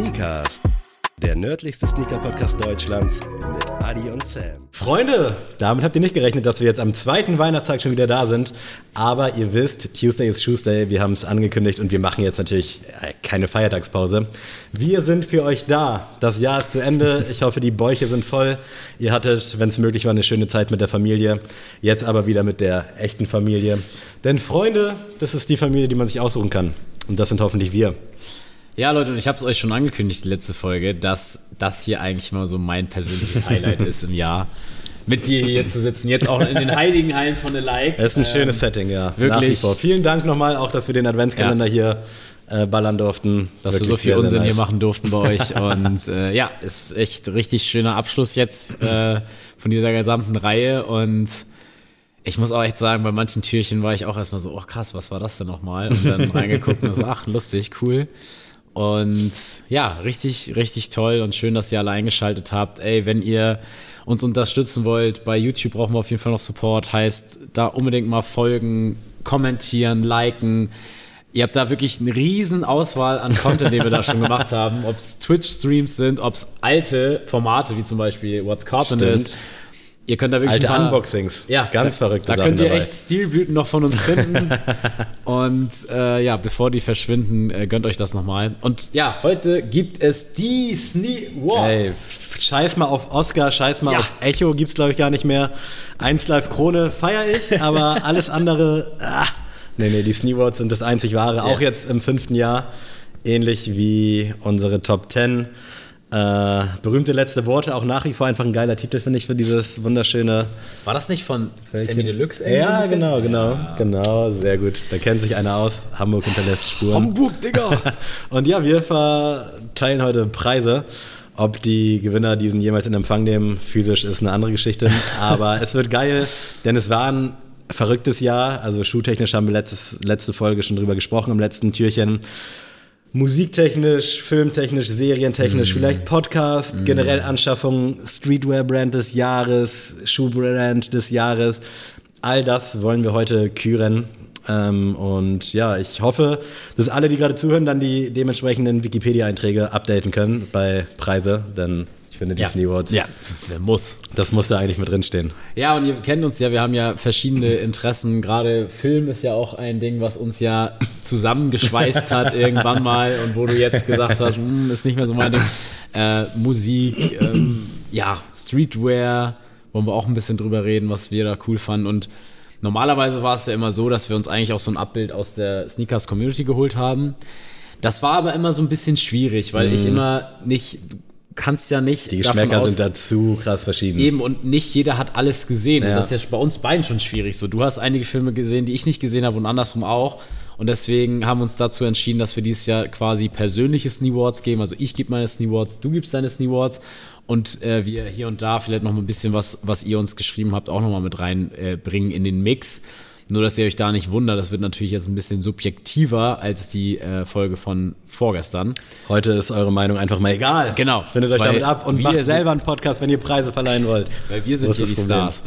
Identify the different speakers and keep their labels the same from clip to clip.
Speaker 1: Sneakers, der nördlichste Sneaker-Podcast Deutschlands mit Adi und Sam.
Speaker 2: Freunde, damit habt ihr nicht gerechnet, dass wir jetzt am zweiten Weihnachtstag schon wieder da sind. Aber ihr wisst, Tuesday ist Tuesday, wir haben es angekündigt und wir machen jetzt natürlich äh, keine Feiertagspause. Wir sind für euch da. Das Jahr ist zu Ende. Ich hoffe, die Bäuche sind voll. Ihr hattet, wenn es möglich war, eine schöne Zeit mit der Familie. Jetzt aber wieder mit der echten Familie. Denn Freunde, das ist die Familie, die man sich aussuchen kann. Und das sind hoffentlich wir.
Speaker 3: Ja, Leute, und ich habe es euch schon angekündigt, die letzte Folge, dass das hier eigentlich mal so mein persönliches Highlight ist im Jahr. Mit dir hier zu sitzen, jetzt auch in den heiligen Hallen von The Like.
Speaker 2: Es ist ein ähm, schönes Setting, ja.
Speaker 3: Wirklich.
Speaker 2: Vielen Dank nochmal, auch dass wir den Adventskalender ja. hier äh, ballern durften.
Speaker 3: Dass wirklich wir so viel Unsinn nice. hier machen durften bei euch. Und äh, ja, ist echt richtig schöner Abschluss jetzt äh, von dieser gesamten Reihe. Und ich muss auch echt sagen, bei manchen Türchen war ich auch erstmal so, oh krass, was war das denn nochmal? Und dann reingeguckt und so, ach, lustig, cool. Und ja, richtig, richtig toll und schön, dass ihr alle eingeschaltet habt. Ey, wenn ihr uns unterstützen wollt, bei YouTube brauchen wir auf jeden Fall noch Support. Heißt, da unbedingt mal folgen, kommentieren, liken. Ihr habt da wirklich eine riesen Auswahl an Content, den wir da schon gemacht haben. Ob es Twitch-Streams sind, ob es alte Formate wie zum Beispiel What's Carpenter ist Ihr könnt da wirklich
Speaker 2: Alte paar, Unboxings.
Speaker 3: Ja, ganz da, verrückte Da Sachen könnt ihr dabei. echt Stilblüten noch von uns finden. und äh, ja, bevor die verschwinden, äh, gönnt euch das nochmal. Und ja, heute gibt es die Sneak Wars.
Speaker 2: scheiß mal auf Oscar, scheiß mal ja. auf Echo, gibt's glaube ich gar nicht mehr. Eins Live Krone feiere ich, aber alles andere, ah, nee, nee, die Sneawards sind das einzig wahre, yes. auch jetzt im fünften Jahr. Ähnlich wie unsere Top 10 äh, berühmte letzte Worte, auch nach wie vor einfach ein geiler Titel, finde ich, für dieses wunderschöne.
Speaker 3: War das nicht von Sammy Deluxe?
Speaker 2: Ja, so genau, genau, ja. genau, sehr gut. Da kennt sich einer aus. Hamburg hinterlässt Spuren.
Speaker 3: Hamburg, Digga!
Speaker 2: Und ja, wir verteilen heute Preise. Ob die Gewinner diesen jemals in Empfang nehmen, physisch ist eine andere Geschichte. Aber es wird geil, denn es war ein verrücktes Jahr. Also schuhtechnisch haben wir letztes, letzte Folge schon drüber gesprochen im letzten Türchen musiktechnisch, filmtechnisch, serientechnisch, mm. vielleicht Podcast, mm. generell Anschaffung, Streetwear-Brand des Jahres, Schuhbrand des Jahres. All das wollen wir heute küren. Ähm, und ja, ich hoffe, dass alle, die gerade zuhören, dann die dementsprechenden Wikipedia-Einträge updaten können bei Preise, denn finde, Disney ja. Awards.
Speaker 3: Ja, muss.
Speaker 2: Das muss da eigentlich mit drinstehen.
Speaker 3: Ja, und ihr kennt uns ja, wir haben ja verschiedene Interessen. Gerade Film ist ja auch ein Ding, was uns ja zusammengeschweißt hat irgendwann mal und wo du jetzt gesagt hast, hm, ist nicht mehr so mein Ding. Äh, Musik, ähm, ja, Streetwear, wollen wir auch ein bisschen drüber reden, was wir da cool fanden. Und normalerweise war es ja immer so, dass wir uns eigentlich auch so ein Abbild aus der Sneakers Community geholt haben. Das war aber immer so ein bisschen schwierig, weil mm. ich immer nicht kannst ja nicht.
Speaker 2: Die Geschmäcker sind dazu krass verschieden.
Speaker 3: Eben, und nicht jeder hat alles gesehen. Ja. Und das ist ja bei uns beiden schon schwierig. So, du hast einige Filme gesehen, die ich nicht gesehen habe und andersrum auch. Und deswegen haben wir uns dazu entschieden, dass wir dieses Jahr quasi persönliche Sneewards geben. Also ich gebe meine Sneewards, du gibst deine Sneewards und äh, wir hier und da vielleicht noch mal ein bisschen was, was ihr uns geschrieben habt, auch noch mal mit reinbringen äh, in den Mix. Nur, dass ihr euch da nicht wundert, das wird natürlich jetzt ein bisschen subjektiver als die äh, Folge von vorgestern.
Speaker 2: Heute ist eure Meinung einfach mal egal.
Speaker 3: Genau.
Speaker 2: Findet euch damit ab und macht selber einen Podcast, wenn ihr Preise verleihen wollt.
Speaker 3: Weil wir sind hier die Stars.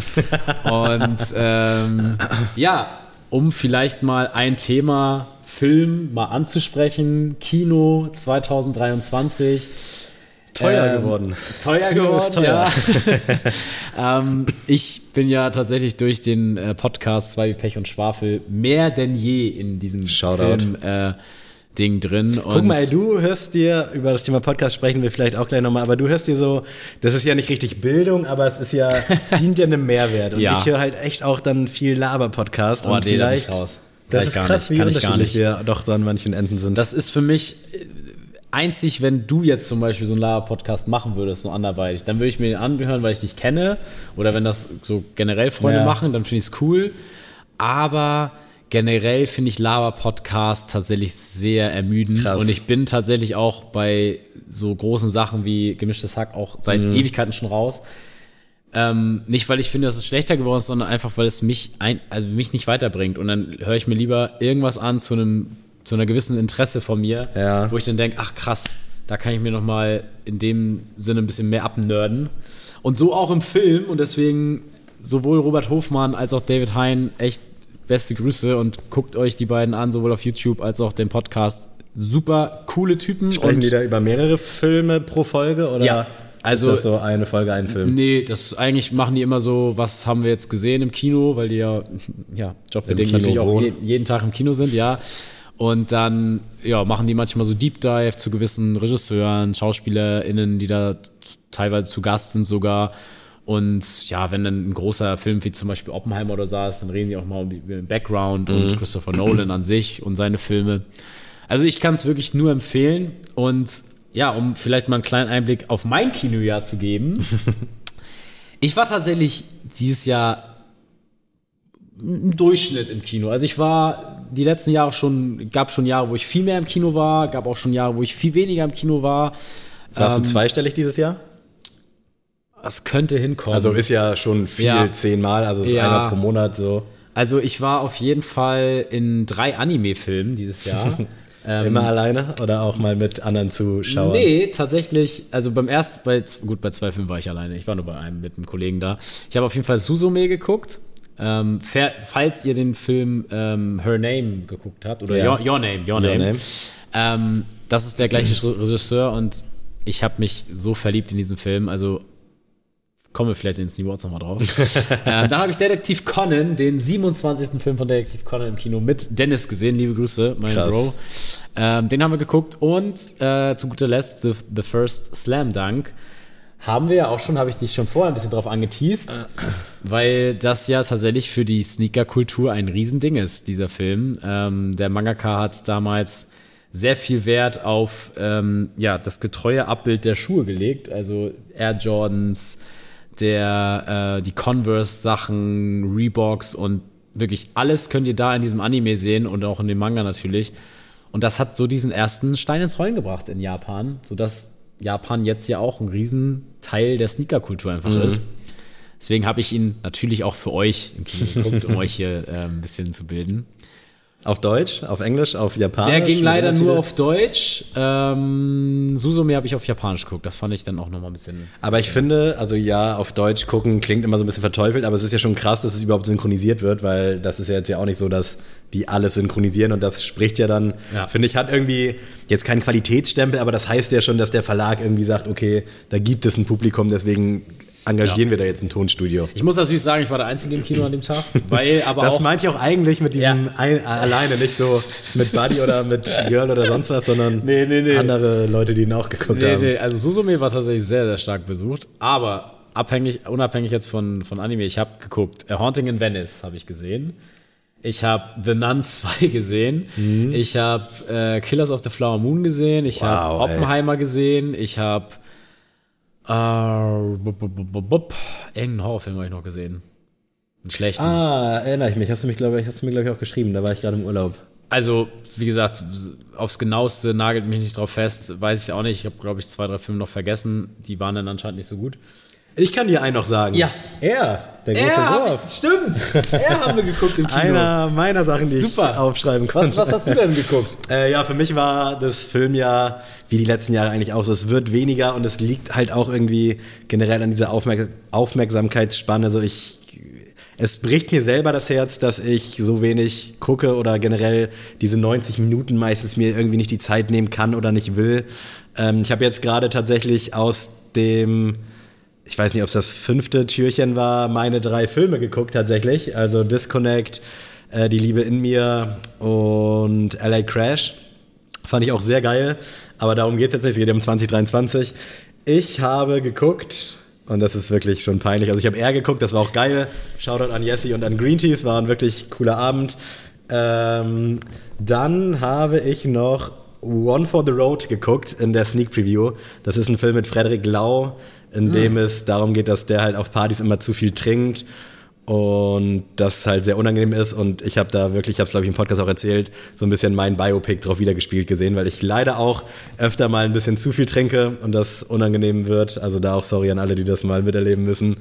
Speaker 3: und ähm, ja, um vielleicht mal ein Thema Film mal anzusprechen, Kino 2023
Speaker 2: Teuer ähm, geworden.
Speaker 3: Teuer geworden, teuer. ja. ähm, ich bin ja tatsächlich durch den äh, Podcast Zwei wie Pech und Schwafel mehr denn je in diesem Shoutout. Film äh, Ding drin.
Speaker 2: Guck mal, du hörst dir, über das Thema Podcast sprechen wir vielleicht auch gleich nochmal, aber du hörst dir so, das ist ja nicht richtig Bildung, aber es ist ja, dient ja einem Mehrwert. Und ja. ich höre halt echt auch dann viel Laber-Podcast.
Speaker 3: Oh, und nee, vielleicht, da raus.
Speaker 2: Das ist krass, nicht, wie unterschiedlich wir doch so an manchen Enden sind.
Speaker 3: Das ist für mich einzig, wenn du jetzt zum Beispiel so einen Lava-Podcast machen würdest, so anderweitig, dann würde ich mir den anhören, weil ich dich kenne. Oder wenn das so generell Freunde ja. machen, dann finde ich es cool. Aber generell finde ich Lava-Podcast tatsächlich sehr ermüdend. Krass. Und ich bin tatsächlich auch bei so großen Sachen wie gemischtes Hack auch seit mhm. Ewigkeiten schon raus. Ähm, nicht, weil ich finde, dass es schlechter geworden ist, sondern einfach, weil es mich, ein, also mich nicht weiterbringt. Und dann höre ich mir lieber irgendwas an zu einem zu einer gewissen Interesse von mir, ja. wo ich dann denke, ach krass, da kann ich mir noch mal in dem Sinne ein bisschen mehr abnörden. Und so auch im Film und deswegen sowohl Robert Hofmann als auch David Hein echt beste Grüße und guckt euch die beiden an, sowohl auf YouTube als auch den Podcast. super coole Typen.
Speaker 2: Sprechen
Speaker 3: und
Speaker 2: die da über mehrere Filme pro Folge oder
Speaker 3: Ja, also-
Speaker 2: ist das so eine Folge, ein Film?
Speaker 3: Nee, das eigentlich machen die immer so, was haben wir jetzt gesehen im Kino, weil die ja, ja jobbedingt natürlich auch je, jeden Tag im Kino sind, ja. Und dann ja, machen die manchmal so Deep Dive zu gewissen Regisseuren, SchauspielerInnen, die da teilweise zu Gast sind sogar. Und ja, wenn dann ein großer Film wie zum Beispiel Oppenheimer oder so ist, dann reden die auch mal über den Background und Christopher Nolan an sich und seine Filme. Also ich kann es wirklich nur empfehlen. Und ja, um vielleicht mal einen kleinen Einblick auf mein Kinojahr zu geben. ich war tatsächlich dieses Jahr im Durchschnitt im Kino. Also ich war die letzten Jahre schon, gab schon Jahre, wo ich viel mehr im Kino war, gab auch schon Jahre, wo ich viel weniger im Kino war.
Speaker 2: Warst
Speaker 3: Ähm,
Speaker 2: du zweistellig dieses Jahr?
Speaker 3: Das könnte hinkommen.
Speaker 2: Also ist ja schon viel,
Speaker 3: Ja.
Speaker 2: zehnmal, also es ist
Speaker 3: Ja.
Speaker 2: einmal pro Monat so.
Speaker 3: Also ich war auf jeden Fall in drei Anime-Filmen dieses Jahr. ähm,
Speaker 2: Immer alleine oder auch mal mit anderen Zuschauern?
Speaker 3: Nee, tatsächlich, also beim ersten, bei, gut, bei zwei Filmen war ich alleine. Ich war nur bei einem mit einem Kollegen da. Ich habe auf jeden Fall Suzume geguckt. Ähm, falls ihr den Film ähm, Her Name geguckt habt, oder
Speaker 2: Ja.
Speaker 3: Your, Your Name, Your,
Speaker 2: Your
Speaker 3: Name,
Speaker 2: Name.
Speaker 3: Ähm, das ist der gleiche Regisseur und ich habe mich so verliebt in diesen Film. Also kommen wir vielleicht in Sneak Wars nochmal drauf. ähm, dann habe ich Detektiv Conan, den 27. Film von Detektiv Conan im Kino mit Dennis gesehen. Liebe Grüße, mein
Speaker 2: Krass.
Speaker 3: Bro. Ähm, den haben wir geguckt und äh, zu guter Letzt The, The First Slam Dunk. Haben wir ja auch schon, habe ich dich schon vorher ein bisschen drauf angeteased, weil das ja tatsächlich für die Sneaker-Kultur ein Riesending ist, dieser Film. Ähm, der Mangaka hat damals sehr viel Wert auf ähm, ja, das getreue Abbild der Schuhe gelegt, also Air Jordans, der, äh, die Converse-Sachen, Reeboks und wirklich alles könnt ihr da in diesem Anime sehen und auch in dem Manga natürlich. Und das hat so diesen ersten Stein ins Rollen gebracht in Japan, sodass Japan jetzt ja auch ein Riesenteil der Sneaker-Kultur einfach ist. Deswegen habe ich ihn natürlich auch für euch im Kino geguckt, um euch hier äh, ein bisschen zu bilden.
Speaker 2: Auf Deutsch, auf Englisch, auf Japanisch?
Speaker 3: Der ging leider nur auf Deutsch. Ähm, Susume habe ich auf Japanisch geguckt. Das fand ich dann auch nochmal ein bisschen.
Speaker 2: Aber ich finde, also ja, auf Deutsch gucken klingt immer so ein bisschen verteufelt, aber es ist ja schon krass, dass es überhaupt synchronisiert wird, weil das ist ja jetzt ja auch nicht so, dass die alles synchronisieren und das spricht ja dann,
Speaker 3: Ja.
Speaker 2: finde ich, hat irgendwie jetzt keinen Qualitätsstempel, aber das heißt ja schon, dass der Verlag irgendwie sagt, okay, da gibt es ein Publikum, deswegen engagieren
Speaker 3: Ja.
Speaker 2: wir da jetzt ein Tonstudio.
Speaker 3: Ich muss natürlich sagen, ich war der Einzige im Kino an dem Tag, weil aber
Speaker 2: Das
Speaker 3: auch.
Speaker 2: meinte ich auch eigentlich mit diesem
Speaker 3: Ja.
Speaker 2: ein, alleine, nicht so mit Buddy oder mit Girl oder sonst was, sondern
Speaker 3: Nee, nee, nee.
Speaker 2: andere Leute, die ihn auch geguckt
Speaker 3: Nee,
Speaker 2: haben.
Speaker 3: nee, also Susume war tatsächlich sehr, sehr stark besucht. Aber abhängig, unabhängig jetzt von, von Anime, ich habe geguckt. A Haunting in Venice habe ich gesehen. Ich habe The Nun 2 gesehen.
Speaker 2: Mhm.
Speaker 3: Ich habe äh, Killers of the Flower Moon gesehen. Ich habe
Speaker 2: Wow, ey.
Speaker 3: Oppenheimer gesehen. Ich habe äh, bub, bub, bub. irgendeinen Horrorfilm habe ich noch gesehen. Einen schlechten.
Speaker 2: Ah, erinnere ich mich. Hast du, mich, glaube ich, hast du mir, glaube ich, auch geschrieben. Da war ich gerade im Urlaub.
Speaker 3: Also, wie gesagt, aufs genaueste nagelt mich nicht drauf fest, weiß ich auch nicht. Ich habe, glaube ich, zwei, drei Filme noch vergessen. Die waren dann anscheinend nicht so gut.
Speaker 2: Ich kann dir einen noch sagen.
Speaker 3: Ja.
Speaker 2: Er, der große
Speaker 3: hab
Speaker 2: Wurf.
Speaker 3: ich, stimmt. Er haben wir geguckt im Kino.
Speaker 2: Einer meiner Sachen, die
Speaker 3: Super.
Speaker 2: ich aufschreiben konnte.
Speaker 3: was, was hast du denn geguckt?
Speaker 2: Äh, ja, für mich war das Filmjahr wie die letzten Jahre eigentlich auch so. Es wird weniger und es liegt halt auch irgendwie generell an dieser Aufmerk Aufmerksamkeitsspanne. So ich, es bricht mir selber das Herz, dass ich so wenig gucke oder generell diese 90 Minuten meistens mir irgendwie nicht die Zeit nehmen kann oder nicht will. Ähm, ich habe jetzt gerade tatsächlich aus dem ich weiß nicht, ob es das fünfte Türchen war, meine drei Filme geguckt tatsächlich. Also Disconnect, äh, Die Liebe in mir und LA Crash. Fand ich auch sehr geil. Aber darum geht es jetzt nicht. Es geht um 2023. Ich habe geguckt, und das ist wirklich schon peinlich. Also ich habe eher geguckt, das war auch geil. Shoutout an Jesse und an Green Teas, war ein wirklich cooler Abend. Ähm, dann habe ich noch One for the Road geguckt in der Sneak Preview. Das ist ein Film mit Frederik Lau, in dem es darum geht, dass der halt auf Partys immer zu viel trinkt und das halt sehr unangenehm ist und ich habe da wirklich, ich habe es glaube ich im Podcast auch erzählt, so ein bisschen mein Biopic drauf wiedergespielt gesehen, weil ich leider auch öfter mal ein bisschen zu viel trinke und das unangenehm wird. Also da auch sorry an alle, die das mal miterleben müssen.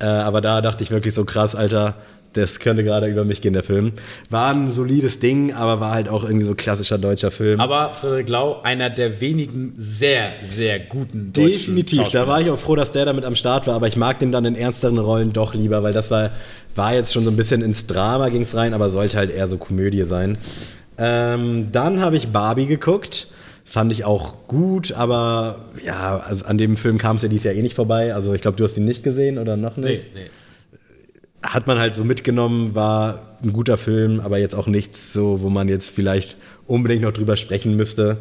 Speaker 2: Äh, aber da dachte ich wirklich so krass, Alter, das könnte gerade über mich gehen, der Film. War ein solides Ding, aber war halt auch irgendwie so klassischer deutscher Film.
Speaker 3: Aber Frederik Lau, einer der wenigen sehr, sehr guten deutschen
Speaker 2: Definitiv, da war ich auch froh, dass der damit am Start war, aber ich mag den dann in ernsteren Rollen doch lieber, weil das war, war jetzt schon so ein bisschen ins Drama ging's rein, aber sollte halt eher so Komödie sein. Ähm, dann habe ich Barbie geguckt. Fand ich auch gut, aber ja, also an dem Film kam es ja dieses Jahr eh nicht vorbei. Also ich glaube, du hast ihn nicht gesehen oder noch nicht?
Speaker 3: nee.
Speaker 2: Hat man halt so mitgenommen, war ein guter Film, aber jetzt auch nichts so, wo man jetzt vielleicht unbedingt noch drüber sprechen müsste.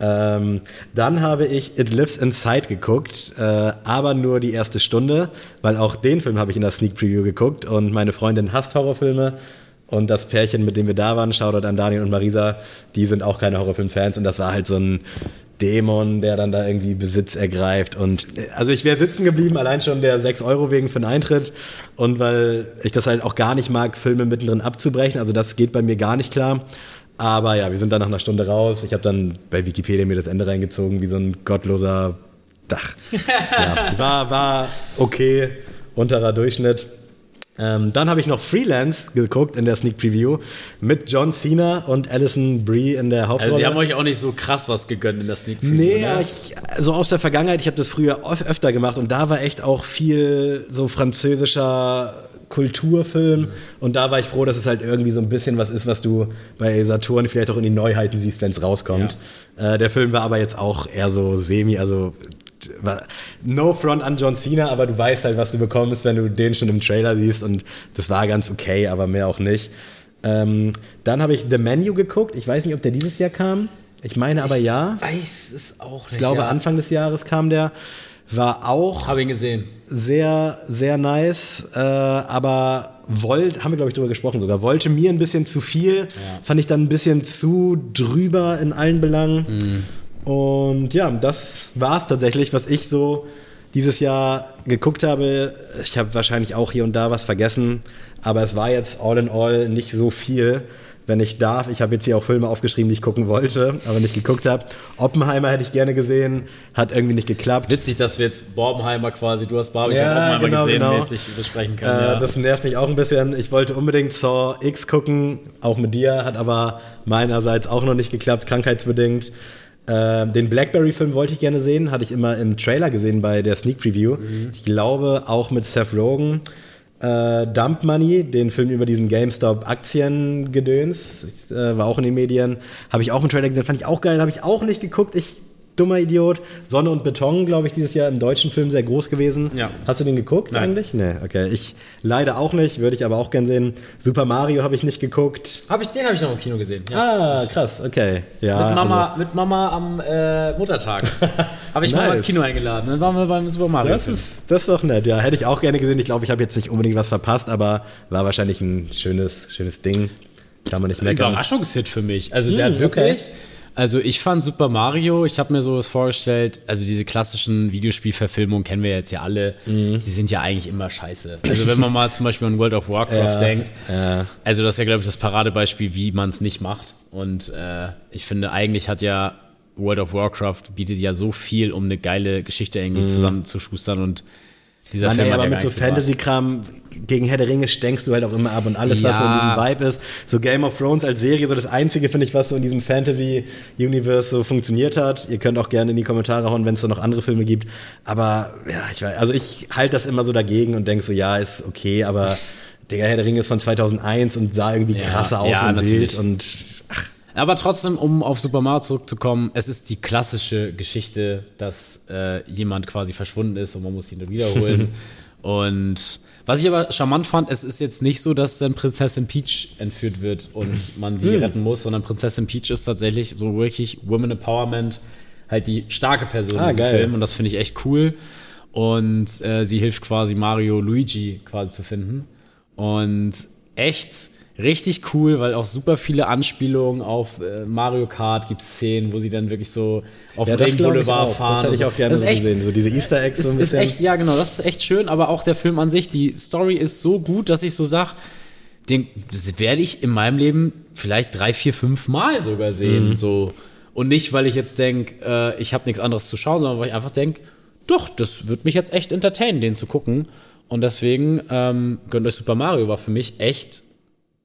Speaker 2: Ähm, dann habe ich It Lives Inside geguckt, äh, aber nur die erste Stunde, weil auch den Film habe ich in der Sneak Preview geguckt und meine Freundin hasst Horrorfilme und das Pärchen, mit dem wir da waren, Shoutout an Daniel und Marisa, die sind auch keine Horrorfilm-Fans und das war halt so ein Dämon, der dann da irgendwie Besitz ergreift und also ich wäre sitzen geblieben, allein schon der 6 Euro wegen für den Eintritt und weil ich das halt auch gar nicht mag, Filme mittendrin abzubrechen, also das geht bei mir gar nicht klar. Aber ja, wir sind dann nach einer Stunde raus. Ich habe dann bei Wikipedia mir das Ende reingezogen, wie so ein gottloser Dach. ja, war, war okay, unterer Durchschnitt. Ähm, dann habe ich noch Freelance geguckt in der Sneak Preview mit John Cena und Alison Brie in der Hauptrolle.
Speaker 3: Also sie haben euch auch nicht so krass was gegönnt in der Sneak Preview,
Speaker 2: Nee,
Speaker 3: ne?
Speaker 2: aber ich, so aus der Vergangenheit, ich habe das früher öf- öfter gemacht und da war echt auch viel so französischer Kulturfilm und da war ich froh, dass es halt irgendwie so ein bisschen was ist, was du bei Saturn vielleicht auch in die Neuheiten siehst, wenn es rauskommt. Äh, der Film war aber jetzt auch eher so semi, also no front an John Cena, aber du weißt halt, was du bekommst, wenn du den schon im Trailer siehst und das war ganz okay, aber mehr auch nicht. Ähm, dann habe ich The Menu geguckt. Ich weiß nicht, ob der dieses Jahr kam. Ich meine aber ja.
Speaker 3: weiß es auch nicht.
Speaker 2: Ich glaube,
Speaker 3: ja.
Speaker 2: Anfang des Jahres kam der. War auch
Speaker 3: Habe ihn gesehen.
Speaker 2: sehr, sehr nice, äh, aber wollte, haben wir glaube ich drüber gesprochen sogar, wollte mir ein bisschen zu viel, fand ich dann ein bisschen zu drüber in allen Belangen. Und ja, das war es tatsächlich, was ich so dieses Jahr geguckt habe. Ich habe wahrscheinlich auch hier und da was vergessen, aber es war jetzt all in all nicht so viel. Wenn ich darf, ich habe jetzt hier auch Filme aufgeschrieben, die ich gucken wollte, aber nicht geguckt habe. Oppenheimer hätte ich gerne gesehen, hat irgendwie nicht geklappt.
Speaker 3: Witzig, dass wir jetzt Borbenheimer quasi, du hast Barbie,
Speaker 2: Ja,
Speaker 3: ich
Speaker 2: genau,
Speaker 3: gesehen,
Speaker 2: genau.
Speaker 3: mäßig besprechen können.
Speaker 2: Äh,
Speaker 3: ja.
Speaker 2: Das nervt mich auch ein bisschen. Ich wollte unbedingt Saw X gucken, auch mit dir, hat aber meinerseits auch noch nicht geklappt, krankheitsbedingt. Äh, den Blackberry-Film wollte ich gerne sehen, hatte ich immer im Trailer gesehen bei der Sneak Preview.
Speaker 3: Mhm.
Speaker 2: Ich glaube auch mit Seth Rogen. Äh, Dump Money, den Film über diesen GameStop-Aktiengedöns, äh, war auch in den Medien. Habe ich auch im Trailer gesehen, fand ich auch geil, habe ich auch nicht geguckt. Ich dummer Idiot. Sonne und Beton, glaube ich, dieses Jahr im deutschen Film sehr groß gewesen.
Speaker 3: Ja.
Speaker 2: Hast du den geguckt
Speaker 3: Nein.
Speaker 2: eigentlich? Nee, okay. Ich leider auch nicht, würde ich aber auch gern sehen. Super Mario habe ich nicht geguckt.
Speaker 3: Hab ich, den habe ich noch im Kino gesehen. Ja.
Speaker 2: Ah, krass, okay. Ja,
Speaker 3: mit, Mama,
Speaker 2: Also,
Speaker 3: mit Mama am äh, Muttertag. habe ich Mama
Speaker 2: Nice.
Speaker 3: ins Kino eingeladen. Dann waren wir beim Super Mario.
Speaker 2: das, ist, das ist doch nett, ja. Hätte ich auch gerne gesehen. Ich glaube, ich habe jetzt nicht unbedingt was verpasst, aber war wahrscheinlich ein schönes, schönes Ding. Kann man nicht meckern.
Speaker 3: Überraschungshit für mich. Also der
Speaker 2: Hm,
Speaker 3: hat wirklich.
Speaker 2: okay.
Speaker 3: Also ich fand Super Mario, ich habe mir sowas vorgestellt, also diese klassischen Videospielverfilmungen kennen wir jetzt ja alle,
Speaker 2: Mhm.
Speaker 3: die sind ja eigentlich immer scheiße. Also wenn man mal zum Beispiel an World of Warcraft
Speaker 2: Ja,
Speaker 3: denkt,
Speaker 2: ja.
Speaker 3: also das ist ja glaube ich das Paradebeispiel, wie man es nicht macht. Und äh, ich finde eigentlich hat ja World of Warcraft bietet ja so viel, um eine geile Geschichte irgendwie zusammenzuschustern und dieser
Speaker 2: Mhm. Mann,
Speaker 3: Film
Speaker 2: ey,
Speaker 3: hat
Speaker 2: aber mit so. Fantasy-Kram gegen Herr der Ringe stenkst du halt auch immer ab und alles, was so in
Speaker 3: Ja.
Speaker 2: diesem Vibe ist. So Game of Thrones als Serie, so das Einzige, finde ich, was so in diesem Fantasy-Universe so funktioniert hat. Ihr könnt auch gerne in die Kommentare hauen, wenn es so noch andere Filme gibt. Aber ja, ich weiß, also ich halte das immer so dagegen und denke so, ja, ist okay, aber Digga, Herr der Ringe ist von 2001 und sah irgendwie
Speaker 3: Ja,
Speaker 2: krasser aus
Speaker 3: ja,
Speaker 2: im Bild
Speaker 3: natürlich.
Speaker 2: und ach,
Speaker 3: Aber trotzdem, um auf Super Mario zurückzukommen, es ist die klassische Geschichte, dass äh, jemand quasi verschwunden ist und man muss ihn dann wiederholen. und was ich aber charmant fand, es ist jetzt nicht so, dass dann Prinzessin Peach entführt wird und man die retten muss, sondern Prinzessin Peach ist tatsächlich so wirklich Women Empowerment, halt die starke Person
Speaker 2: Ah,
Speaker 3: in diesem
Speaker 2: geil.
Speaker 3: Film und das finde ich echt cool. Und äh, sie hilft quasi Mario Luigi quasi zu finden. Und echt richtig cool, weil auch super viele Anspielungen auf äh, Mario Kart gibt Szenen, wo sie dann wirklich so auf
Speaker 2: ja,
Speaker 3: dem Boulevard fahren.
Speaker 2: Das hätte ich auch gerne so
Speaker 3: ist echt,
Speaker 2: gesehen. So diese Easter Eggs so ein
Speaker 3: ist, ist
Speaker 2: bisschen.
Speaker 3: echt, ja genau, das ist echt schön, aber auch der Film an sich, die Story ist so gut, dass ich so sag, den werde ich in meinem Leben vielleicht drei, vier, fünf Mal sogar
Speaker 2: Mhm.
Speaker 3: sehen. So. Und nicht, weil ich jetzt denke, äh, ich habe nichts anderes zu schauen, sondern weil ich einfach denke, doch, das wird mich jetzt echt entertainen, den zu gucken. Und deswegen ähm, gönnt euch Super Mario war für mich echt,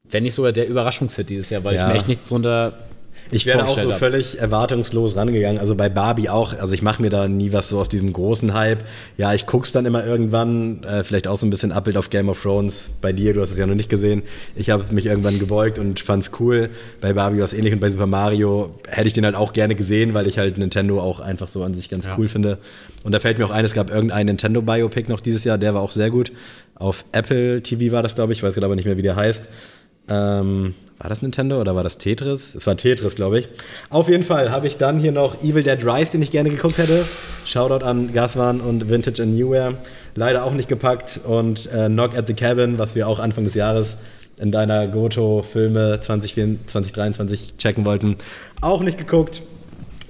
Speaker 3: wenn nicht sogar der Überraschungshit dieses Jahr, weil
Speaker 2: Ja.
Speaker 3: ich mir echt nichts drunter
Speaker 2: Ich wäre auch so
Speaker 3: hab.
Speaker 2: völlig erwartungslos rangegangen. Also bei Barbie auch. Also ich mache mir da nie was so aus diesem großen Hype. Ja, ich guck's dann immer irgendwann. Äh, vielleicht auch so ein bisschen Abbild auf Game of Thrones. Bei dir, du hast es ja noch nicht gesehen. Ich habe mich irgendwann gebeugt und fand's cool. Bei Barbie war es ähnlich und bei Super Mario hätte ich den halt auch gerne gesehen, weil ich halt Nintendo auch einfach so an sich ganz
Speaker 3: Ja.
Speaker 2: cool finde. Und da fällt mir auch ein, es gab irgendein Nintendo Biopic noch dieses Jahr. Der war auch sehr gut. Auf Apple TV war das, glaube ich. Ich weiß gerade aber nicht mehr, wie der heißt. Ähm, war das Nintendo oder war das Tetris? Es war Tetris, glaube ich. Auf jeden Fall habe ich dann hier noch Evil Dead Rise, den ich gerne geguckt hätte. Shoutout an Gaswan und Vintage and Newware. Leider auch nicht gepackt. Und äh, Knock at the Cabin, was wir auch Anfang des Jahres in deiner Goto-Filme 2024 2023 checken wollten, auch nicht geguckt.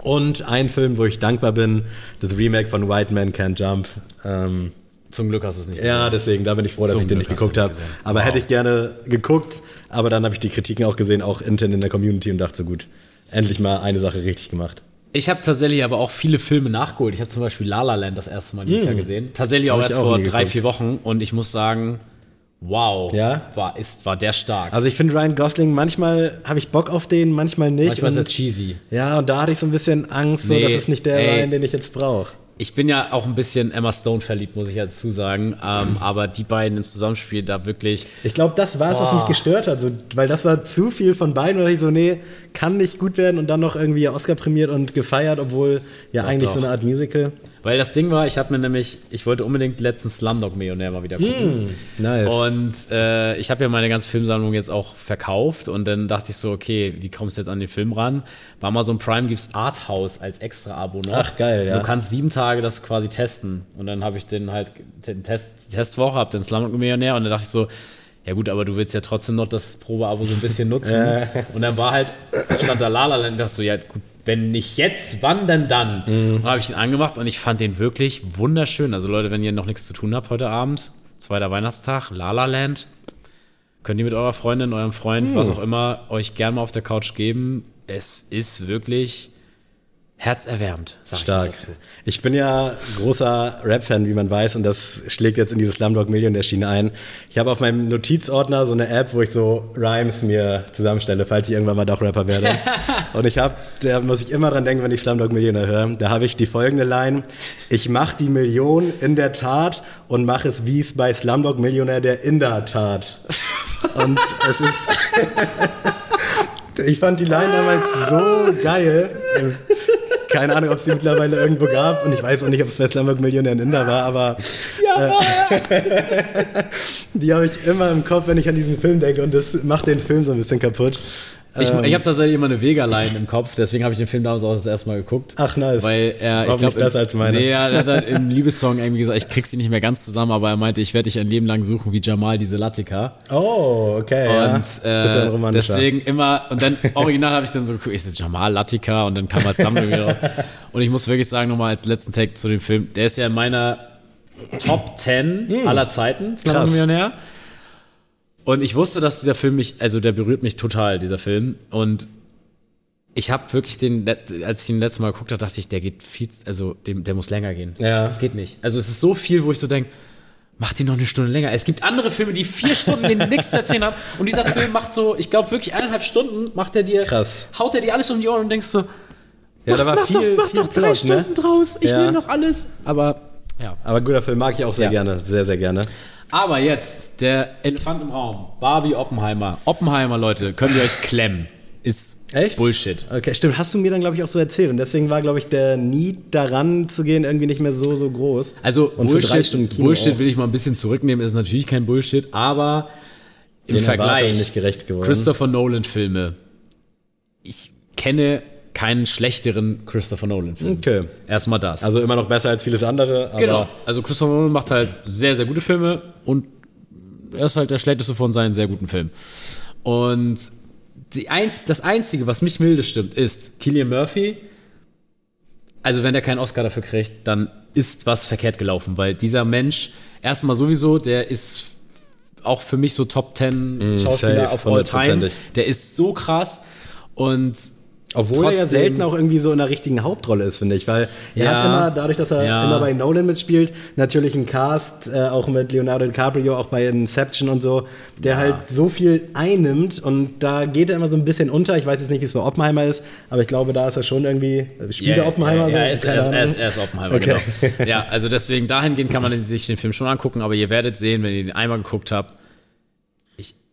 Speaker 2: Und ein Film, wo ich dankbar bin, das Remake von White Man Can't Jump. Ähm,
Speaker 3: Zum Glück hast du es nicht
Speaker 2: ja,
Speaker 3: gesehen.
Speaker 2: deswegen, da bin ich froh, dass
Speaker 3: Zum
Speaker 2: ich den
Speaker 3: Glück
Speaker 2: nicht geguckt habe. Aber
Speaker 3: Wow.
Speaker 2: hätte ich gerne geguckt, aber dann habe ich die Kritiken auch gesehen, auch intern in der Community und dachte so gut, endlich mal eine Sache richtig gemacht.
Speaker 3: Ich habe tatsächlich aber auch viele Filme nachgeholt. Ich habe zum Beispiel La La Land das erste Mal dieses Jahr gesehen. Tatsächlich auch
Speaker 2: Hm.
Speaker 3: Erst
Speaker 2: auch
Speaker 3: vor drei,
Speaker 2: geguckt.
Speaker 3: vier Wochen. Und ich muss sagen, wow,
Speaker 2: Ja?
Speaker 3: war, ist, war der stark.
Speaker 2: Also ich finde Ryan Gosling, manchmal habe ich Bock auf den, manchmal nicht.
Speaker 3: Manchmal ist er cheesy.
Speaker 2: ja, und da hatte ich so ein bisschen Angst, so,
Speaker 3: Nee,
Speaker 2: das ist nicht der
Speaker 3: ey.
Speaker 2: Ryan, den ich jetzt brauche.
Speaker 3: Ich bin ja auch ein bisschen Emma Stone verliebt, muss ich ja dazu sagen. Ähm, aber die beiden ins Zusammenspiel da wirklich.
Speaker 2: Ich glaube, das war es, was mich gestört hat, so, weil das war zu viel von beiden. Und ich so, nee, kann nicht gut werden und dann noch irgendwie Oscar prämiert und gefeiert, obwohl ja eigentlich
Speaker 3: doch.
Speaker 2: so eine Art Musical.
Speaker 3: Weil das Ding war, ich habe mir nämlich, ich wollte unbedingt letzten Slumdog Millionär mal wieder gucken.
Speaker 2: Nice.
Speaker 3: Und äh, ich habe ja meine ganze Filmsammlung jetzt auch verkauft und dann dachte ich so, okay, wie kommst du jetzt an den Film ran? Bei Amazon Prime gibt's Arthouse als Extra-Abo noch.
Speaker 2: Ach, geil, ja.
Speaker 3: Du kannst sieben Tage das quasi testen. Und dann habe ich den halt, den Test, Testwoche, habe den Slumdog Millionär und dann dachte ich so, ja gut, aber du willst ja trotzdem noch das Probeabo so ein bisschen nutzen. und dann war halt, stand da La La Land und dachte so, ja gut, wenn nicht jetzt, wann denn dann?
Speaker 2: Mhm.
Speaker 3: Und dann habe ich ihn angemacht und ich fand den wirklich wunderschön. Also Leute, wenn ihr noch nichts zu tun habt heute Abend, zweiter Weihnachtstag, La La Land, könnt ihr mit eurer Freundin, eurem Freund, was auch immer, euch gerne mal auf der Couch geben. Es ist wirklich herzerwärmend. Sag
Speaker 2: Stark.
Speaker 3: Ich.
Speaker 2: Ich bin ja großer Rap-Fan, wie man weiß, und das schlägt jetzt in diese Slumdog Millionaire Schiene ein. Ich habe auf meinem Notizordner so eine App, wo ich so Rhymes mir zusammenstelle, falls ich irgendwann mal doch Rapper werde. und ich habe, da muss ich immer dran denken, wenn ich Slumdog Millionaire höre. Da habe ich die folgende Line: Ich mache die Million in der Tat und mache es, wie es bei Slumdog Millionaire der in der Tat. Und es ist ich fand die Line damals so geil. Keine Ahnung, ob es die mittlerweile irgendwo gab. Und ich weiß auch nicht, ob es Slumdog Millionär ein Inder war, aber äh, die habe ich immer im Kopf, wenn ich an diesen Film denke. Und das macht den Film so ein bisschen kaputt.
Speaker 3: Ich,
Speaker 2: Ähm,
Speaker 3: ich habe tatsächlich immer eine Vega-Line im Kopf, deswegen habe ich den Film damals auch das erste Mal geguckt.
Speaker 2: Ach, nice.
Speaker 3: Weil er, ich glaube,
Speaker 2: besser als meine.
Speaker 3: Nee, er hat halt im Liebessong irgendwie gesagt, ich krieg sie nicht mehr ganz zusammen, aber er meinte, ich werde dich ein Leben lang suchen wie Jamal diese Latika.
Speaker 2: oh, okay.
Speaker 3: Und
Speaker 2: das ist ja ein
Speaker 3: äh,
Speaker 2: romantischer.
Speaker 3: deswegen immer, und dann original habe ich dann so geguckt, ist das Jamal Latika und dann kam als Thumbnail wieder raus. Und ich muss wirklich sagen, nochmal als letzten Take zu dem Film, der ist ja in meiner Top 10 aller Zeiten, Slumdog
Speaker 2: Hm. Krass.
Speaker 3: Millionär. Und ich wusste, dass dieser Film mich, also der berührt mich total, dieser Film. Und ich habe wirklich den, als ich ihn letztes Mal geguckt habe, dachte ich, der geht viel, also dem, der muss länger gehen.
Speaker 2: Ja.
Speaker 3: Das geht nicht. Also es ist so viel, wo ich so denke, mach den noch eine Stunde länger. Es gibt andere Filme, die vier Stunden den nichts zu erzählen haben. Und dieser Film macht so, ich glaube wirklich eineinhalb Stunden, macht er dir,
Speaker 2: Krass.
Speaker 3: haut er dir alles um die Ohren und denkst so,
Speaker 2: ja, da war
Speaker 3: mach
Speaker 2: viel,
Speaker 3: doch, mach
Speaker 2: viel
Speaker 3: doch drei
Speaker 2: Plot, ne?
Speaker 3: Stunden draus. Ich
Speaker 2: Ja.
Speaker 3: nehme doch alles. Aber ja.
Speaker 2: Aber guter Film mag ich auch sehr
Speaker 3: Ja.
Speaker 2: gerne. Sehr, sehr gerne.
Speaker 3: Aber jetzt, der Elefant im Raum. Barbie Oppenheimer. Oppenheimer, Leute, könnt ihr euch klemmen. Ist
Speaker 2: Echt?
Speaker 3: Bullshit.
Speaker 2: Okay, stimmt. Hast du mir dann, glaube ich, auch so erzählt. Und deswegen war, glaube ich, der Need daran zu gehen irgendwie nicht mehr so, so groß.
Speaker 3: Also
Speaker 2: Und
Speaker 3: Bullshit, Bullshit
Speaker 2: auch.
Speaker 3: will ich mal ein bisschen zurücknehmen, ist natürlich kein Bullshit, aber im
Speaker 2: Den
Speaker 3: Vergleich
Speaker 2: nicht gerecht geworden.
Speaker 3: Christopher Nolan Filme. Ich kenne keinen schlechteren Christopher Nolan Film.
Speaker 2: Okay.
Speaker 3: Erstmal das.
Speaker 2: Also immer noch besser als vieles andere.
Speaker 3: Genau. Also Christopher Nolan macht halt sehr sehr gute Filme und er ist halt der schlechteste von seinen sehr guten Filmen. Und die eins, das einzige, was mich milde stimmt, ist Killian Murphy. Also wenn der keinen Oscar dafür kriegt, dann ist was verkehrt gelaufen, weil dieser Mensch erstmal sowieso, der ist auch für mich so Top 10 Schauspieler
Speaker 2: safe,
Speaker 3: auf all time. Der ist so krass und
Speaker 2: Obwohl er ja
Speaker 3: Trotzdem-
Speaker 2: selten auch irgendwie so in der richtigen Hauptrolle ist, finde ich, weil er
Speaker 3: Ja.
Speaker 2: hat immer, dadurch, dass er
Speaker 3: Ja.
Speaker 2: immer bei Nolan mitspielt, natürlich einen Cast, äh, auch mit Leonardo DiCaprio, auch bei Inception und so, der halt so viel einnimmt und da geht er immer so ein bisschen unter. Ich weiß jetzt nicht, wie es bei Oppenheimer ist, aber ich glaube, da ist er schon irgendwie, spielt der Oppenheimer
Speaker 3: ja,
Speaker 2: so?
Speaker 3: ja, er, er, er, ist, er Oppenheimer,
Speaker 2: Okay.
Speaker 3: genau. Ja, also deswegen dahingehend kann man sich den Film schon angucken, aber ihr werdet sehen, wenn ihr den einmal geguckt habt,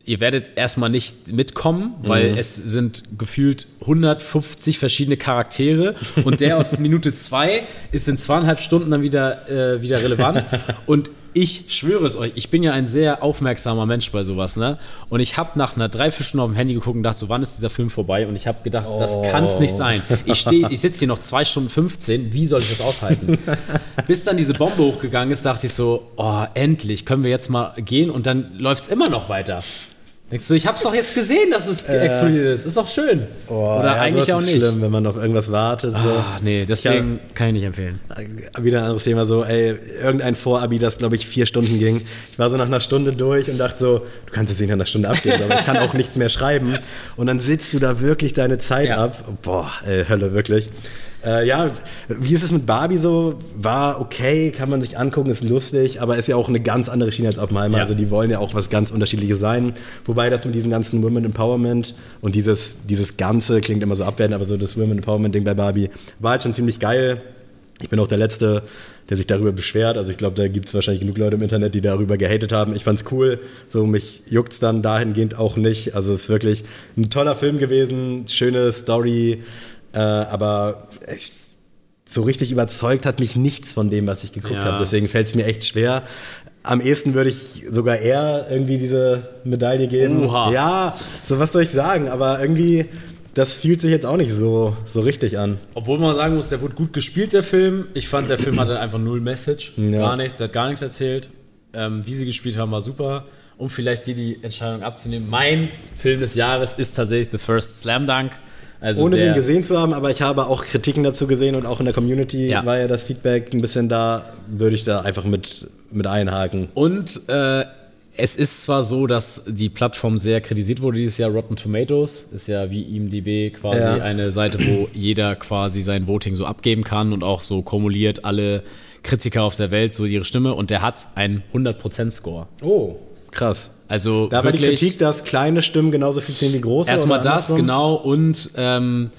Speaker 3: ihr werdet erstmal nicht mitkommen, weil
Speaker 2: Mhm.
Speaker 3: es sind gefühlt 150 verschiedene Charaktere und der aus Minute zwei ist in zweieinhalb Stunden dann wieder, äh, wieder relevant und ich schwöre es euch, ich bin ja ein sehr aufmerksamer Mensch bei sowas, ne? Und ich habe nach einer Dreiviertelstunde auf dem Handy geguckt und dachte so, wann ist dieser Film vorbei? Und ich habe gedacht, das kann es nicht sein. Ich stehe, ich sitze hier noch zwei Stunden 15, wie soll ich das aushalten? Bis dann diese Bombe hochgegangen ist, dachte ich so, oh, endlich, können wir jetzt mal gehen und dann läuft es immer noch weiter. Denkst du, ich hab's doch jetzt gesehen, dass es explodiert ist. Ist doch schön.
Speaker 2: Oh,
Speaker 3: Oder
Speaker 2: ja,
Speaker 3: eigentlich auch
Speaker 2: ist
Speaker 3: nicht.
Speaker 2: schlimm, wenn man auf irgendwas wartet. So.
Speaker 3: Ah, nee, deswegen kann ich nicht empfehlen.
Speaker 2: Wieder ein anderes Thema, so, ey, irgendein Vorabi, das, glaube ich, vier Stunden ging. Ich war so nach einer Stunde durch und dachte so, du kannst jetzt nicht nach einer Stunde abgeben, aber ich kann auch nichts mehr schreiben. Und dann sitzt du da wirklich deine Zeit
Speaker 3: Ja.
Speaker 2: ab. Boah, ey, Hölle, wirklich. Äh, ja, wie ist es mit Barbie so? War okay, kann man sich angucken, ist lustig, aber ist ja auch eine ganz andere Schiene als Oppenheimer.
Speaker 3: Ja.
Speaker 2: Also die wollen ja auch was ganz Unterschiedliches sein. Wobei das mit diesem ganzen Women Empowerment und dieses, dieses Ganze klingt immer so abwertend, aber so das Women Empowerment-Ding bei Barbie war halt schon ziemlich geil. Ich bin auch der Letzte, der sich darüber beschwert. Also ich glaube, da gibt es wahrscheinlich genug Leute im Internet, die darüber gehatet haben. Ich fand's cool. So, mich juckt's dann dahingehend auch nicht. Also es ist wirklich ein toller Film gewesen, schöne Story, äh, aber echt, so richtig überzeugt hat mich nichts von dem, was ich geguckt
Speaker 3: Ja.
Speaker 2: habe. Deswegen fällt es mir echt schwer. Am ehesten würde ich sogar eher irgendwie diese Medaille geben.
Speaker 3: Oha.
Speaker 2: Ja, so was soll ich sagen, aber irgendwie, das fühlt sich jetzt auch nicht so, so richtig an.
Speaker 3: Obwohl man sagen muss, der wurde gut gespielt, der Film. Ich fand, der Film hatte einfach null Message.
Speaker 2: Ja.
Speaker 3: Gar nichts, er hat gar nichts erzählt. Ähm, wie sie gespielt haben, war super. Um vielleicht dir die Entscheidung abzunehmen. Mein Film des Jahres ist tatsächlich The First Slam Dunk. Also
Speaker 2: Ohne den gesehen zu haben, aber ich habe auch Kritiken dazu gesehen und auch in der Community
Speaker 3: Ja.
Speaker 2: war ja das Feedback ein bisschen da, würde ich da einfach mit, mit einhaken.
Speaker 3: Und äh, es ist zwar so, dass die Plattform sehr kritisiert wurde dieses Jahr. Rotten Tomatoes ist ja wie IMDb quasi
Speaker 2: Ja.
Speaker 3: eine Seite, wo jeder quasi sein Voting so abgeben kann und auch so kumuliert alle Kritiker auf der Welt so ihre Stimme. Und der hat einen 100%-Score.
Speaker 2: Oh, krass.
Speaker 3: Also
Speaker 2: Da war die Kritik, dass kleine Stimmen genauso viel zählen wie große.
Speaker 3: erstmal das,
Speaker 2: andersrum?
Speaker 3: genau. Und ähm,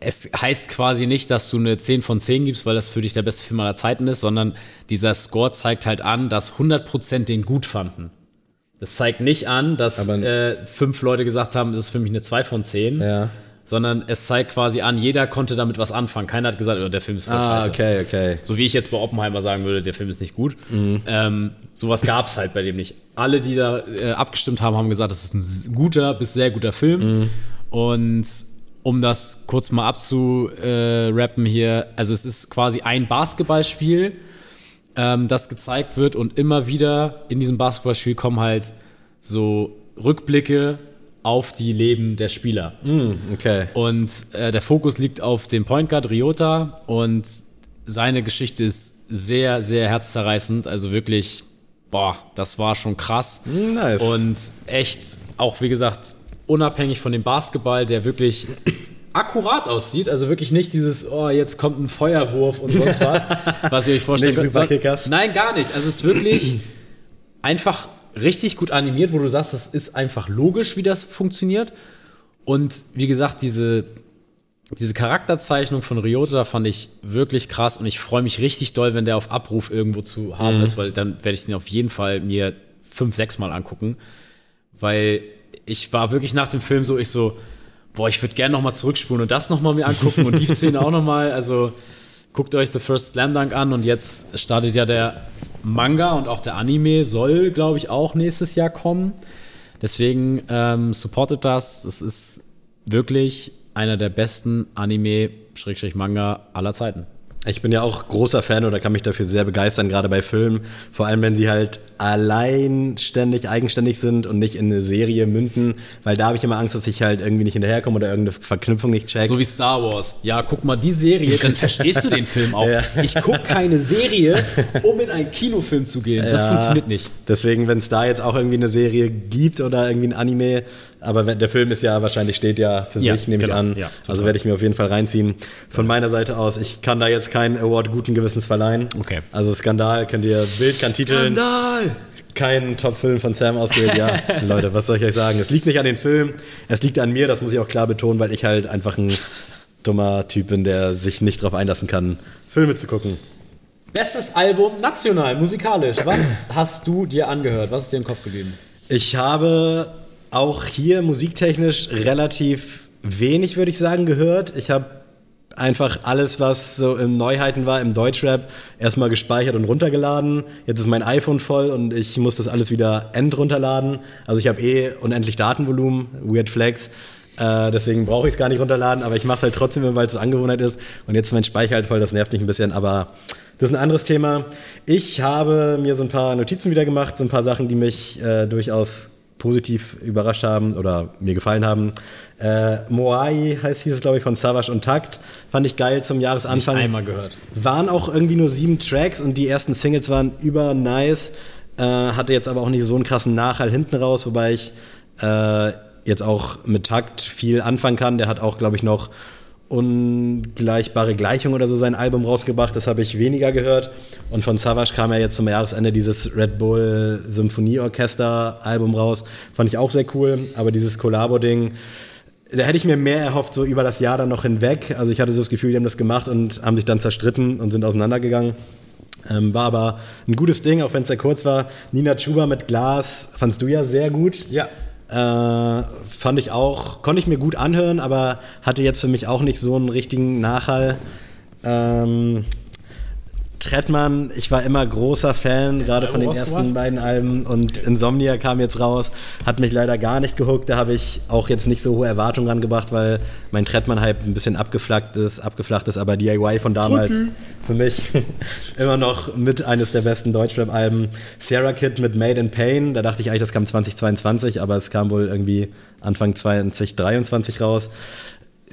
Speaker 3: es heißt quasi nicht, dass du eine 10 von 10 gibst, weil das für dich der beste Film aller Zeiten ist, sondern dieser Score zeigt halt an, dass 100% den gut fanden. Das zeigt nicht an, dass äh, fünf Leute gesagt haben, das ist für mich eine 2 von 10,
Speaker 2: Ja.
Speaker 3: Sondern es zeigt quasi an, jeder konnte damit was anfangen. Keiner hat gesagt, oh, der Film ist voll
Speaker 2: Ah,
Speaker 3: scheiße.
Speaker 2: okay, okay.
Speaker 3: So wie ich jetzt bei Oppenheimer sagen würde, der Film ist nicht gut. Ähm, sowas gab es halt bei dem nicht. Alle, die da äh, abgestimmt haben, haben gesagt, das ist ein guter bis sehr guter Film. Und um das kurz mal abzurappen hier, also es ist quasi ein Basketballspiel, ähm, das gezeigt wird und immer wieder in diesem Basketballspiel kommen halt so Rückblicke auf die Leben der Spieler.
Speaker 2: Okay.
Speaker 3: Und äh, der Fokus liegt auf dem Point Guard Ryota und seine Geschichte ist sehr, sehr herzzerreißend. Also wirklich, boah, das war schon krass.
Speaker 2: Nice.
Speaker 3: Und echt, auch wie gesagt, unabhängig von dem Basketball, der wirklich akkurat aussieht. Also wirklich nicht dieses, oh, jetzt kommt ein Feuerwurf und sonst was, was ihr euch vorstellt.
Speaker 2: Superkickers?
Speaker 3: Nein, gar nicht. Also es ist wirklich einfach richtig gut animiert, wo du sagst, das ist einfach logisch, wie das funktioniert. Und wie gesagt, diese, diese Charakterzeichnung von Ryota fand ich wirklich krass und ich freue mich richtig doll, wenn der auf Abruf irgendwo zu haben ist, weil dann werde ich den auf jeden Fall mir fünf, sechs Mal angucken. Weil ich war wirklich nach dem Film so, ich so, boah, ich würde gerne nochmal zurückspulen und das nochmal mir angucken und die Szene auch nochmal. Also guckt euch The First Slam Dunk an und jetzt startet ja der Manga und auch der Anime soll, glaube ich, auch nächstes Jahr kommen. Deswegen ähm, supportet das. Das ist wirklich einer der besten Anime-Manga aller Zeiten.
Speaker 2: Ich bin ja auch großer Fan oder kann mich dafür sehr begeistern, gerade bei Filmen. Vor allem, wenn sie halt alleinständig, eigenständig sind und nicht in eine Serie münden, weil da habe ich immer Angst, dass ich halt irgendwie nicht hinterherkomme oder irgendeine Verknüpfung nicht check.
Speaker 3: So wie Star Wars. Ja, guck mal die Serie, dann verstehst du den Film auch.
Speaker 2: Ja.
Speaker 3: Ich gucke keine Serie, um in einen Kinofilm zu gehen. Das
Speaker 2: Ja.
Speaker 3: funktioniert nicht.
Speaker 2: Deswegen, wenn es da jetzt auch irgendwie eine Serie gibt oder irgendwie ein Anime, Aber wenn, der Film ist ja wahrscheinlich steht ja für
Speaker 3: Ja,
Speaker 2: sich, nehme ich
Speaker 3: genau.
Speaker 2: an.
Speaker 3: Ja,
Speaker 2: also werde ich mir auf jeden Fall reinziehen. Von meiner Seite aus, ich kann da jetzt keinen Award guten Gewissens verleihen.
Speaker 3: Okay.
Speaker 2: Also Skandal könnt ihr Bild kann titeln.
Speaker 3: Skandal!
Speaker 2: Kein Top-Film von Sam ausgewählt. Ja, Leute, was soll ich euch sagen? Es liegt nicht an den Film, es liegt an mir, das muss ich auch klar betonen, weil ich halt einfach ein dummer Typ bin, der sich nicht darauf einlassen kann, Filme zu gucken.
Speaker 3: Bestes Album national, musikalisch. Was hast du dir angehört? Was ist dir im Kopf geblieben?
Speaker 2: Ich habe auch hier musiktechnisch relativ wenig, würde ich sagen, gehört. Ich habe einfach alles, was so im Neuheiten war, im Deutschrap, erstmal gespeichert und runtergeladen. Jetzt ist mein iPhone voll und ich muss das alles wieder endrunterladen. Also ich habe eh unendlich Datenvolumen, Weird Flex. Äh, deswegen brauche ich es gar nicht runterladen, aber ich mache es halt trotzdem, weil es so Angewohnheit ist. Und jetzt ist mein Speicher halt voll, das nervt mich ein bisschen, aber das ist ein anderes Thema. Ich habe mir so ein paar Notizen wieder gemacht, so ein paar Sachen, die mich äh, durchaus positiv überrascht haben oder mir gefallen haben. Äh, Moai heißt hieß es, glaube ich, von Savage und Takt. Fand ich geil zum Jahresanfang.
Speaker 3: einmal gehört.
Speaker 2: Waren auch irgendwie nur sieben Tracks und die ersten Singles waren über nice. Äh, hatte jetzt aber auch nicht so einen krassen Nachhall hinten raus, wobei ich äh, jetzt auch mit Takt viel anfangen kann. Der hat auch, glaube ich, noch ungleichbare Gleichung oder so sein Album rausgebracht. Das habe ich weniger gehört. Und von Savage kam ja jetzt zum Jahresende dieses Red Bull Symphonieorchester Album raus. Fand ich auch sehr cool. Aber dieses Collabo-Ding, da hätte ich mir mehr erhofft, so über das Jahr dann noch hinweg. Also ich hatte so das Gefühl, die haben das gemacht und haben sich dann zerstritten und sind auseinandergegangen. Ähm, war aber ein gutes Ding, auch wenn es sehr kurz war. Nina Chuba mit Glas fandst du ja sehr gut.
Speaker 3: Ja.
Speaker 2: Äh, fand ich auch, konnte ich mir gut anhören, aber hatte jetzt für mich auch nicht so einen richtigen Nachhall. Ähm, Trettmann, ich war immer großer Fan, gerade von den ersten beiden Alben. Und Insomnia kam jetzt raus, hat mich leider gar nicht gehuckt, da habe ich auch jetzt nicht so hohe Erwartungen rangebracht, weil mein Trettmann-Hype ein bisschen abgeflacht ist, abgeflacht ist, aber DIY von damals für mich immer noch mit eines der besten Deutschrap-Alben. Sierra Kid mit Made in Pain, da dachte ich eigentlich, das kam 2022, aber es kam wohl irgendwie Anfang 2023 raus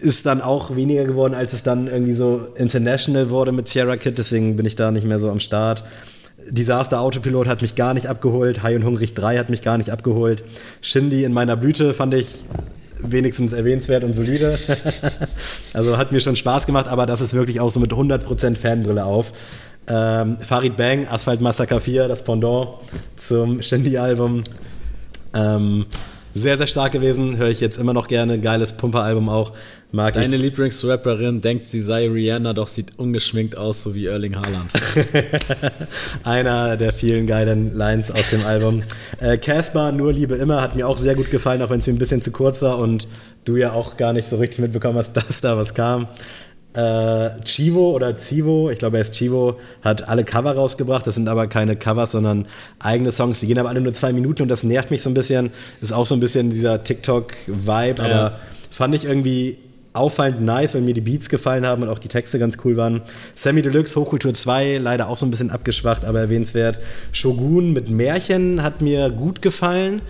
Speaker 2: ist dann auch weniger geworden, als es dann irgendwie so international wurde mit Sierra Kid, deswegen bin ich da nicht mehr so am Start. Disaster Autopilot hat mich gar nicht abgeholt, High und Hungrig 3 hat mich gar nicht abgeholt. Shindy in meiner Blüte fand ich wenigstens erwähnenswert und solide. also hat mir schon Spaß gemacht, aber das ist wirklich auch so mit 100% Fanbrille auf. Ähm, Farid Bang, Asphalt Massacre 4, das Pendant zum Shindy-Album. Ähm, sehr, sehr stark gewesen, höre ich jetzt immer noch gerne. Geiles Pumper-Album auch. Mag
Speaker 3: Deine
Speaker 2: ich.
Speaker 3: Lieblingsrapperin denkt, sie sei Rihanna, doch sieht ungeschminkt aus, so wie Erling Haaland.
Speaker 2: Einer der vielen geilen Lines aus dem Album. Äh, Casper, Nur Liebe immer, hat mir auch sehr gut gefallen, auch wenn es mir ein bisschen zu kurz war und du ja auch gar nicht so richtig mitbekommen hast, dass da was kam. Äh, Chivo oder Zivo, ich glaube er ist Chivo, hat alle Cover rausgebracht. Das sind aber keine Covers, sondern eigene Songs. Die gehen aber alle nur zwei Minuten und das nervt mich so ein bisschen. Ist auch so ein bisschen dieser TikTok-Vibe,
Speaker 3: Ja.
Speaker 2: aber fand ich irgendwie auffallend nice, weil mir die Beats gefallen haben und auch die Texte ganz cool waren. Sammy Deluxe, Hochkultur 2, leider auch so ein bisschen abgeschwacht, aber erwähnenswert. Shogun mit Märchen hat mir gut gefallen.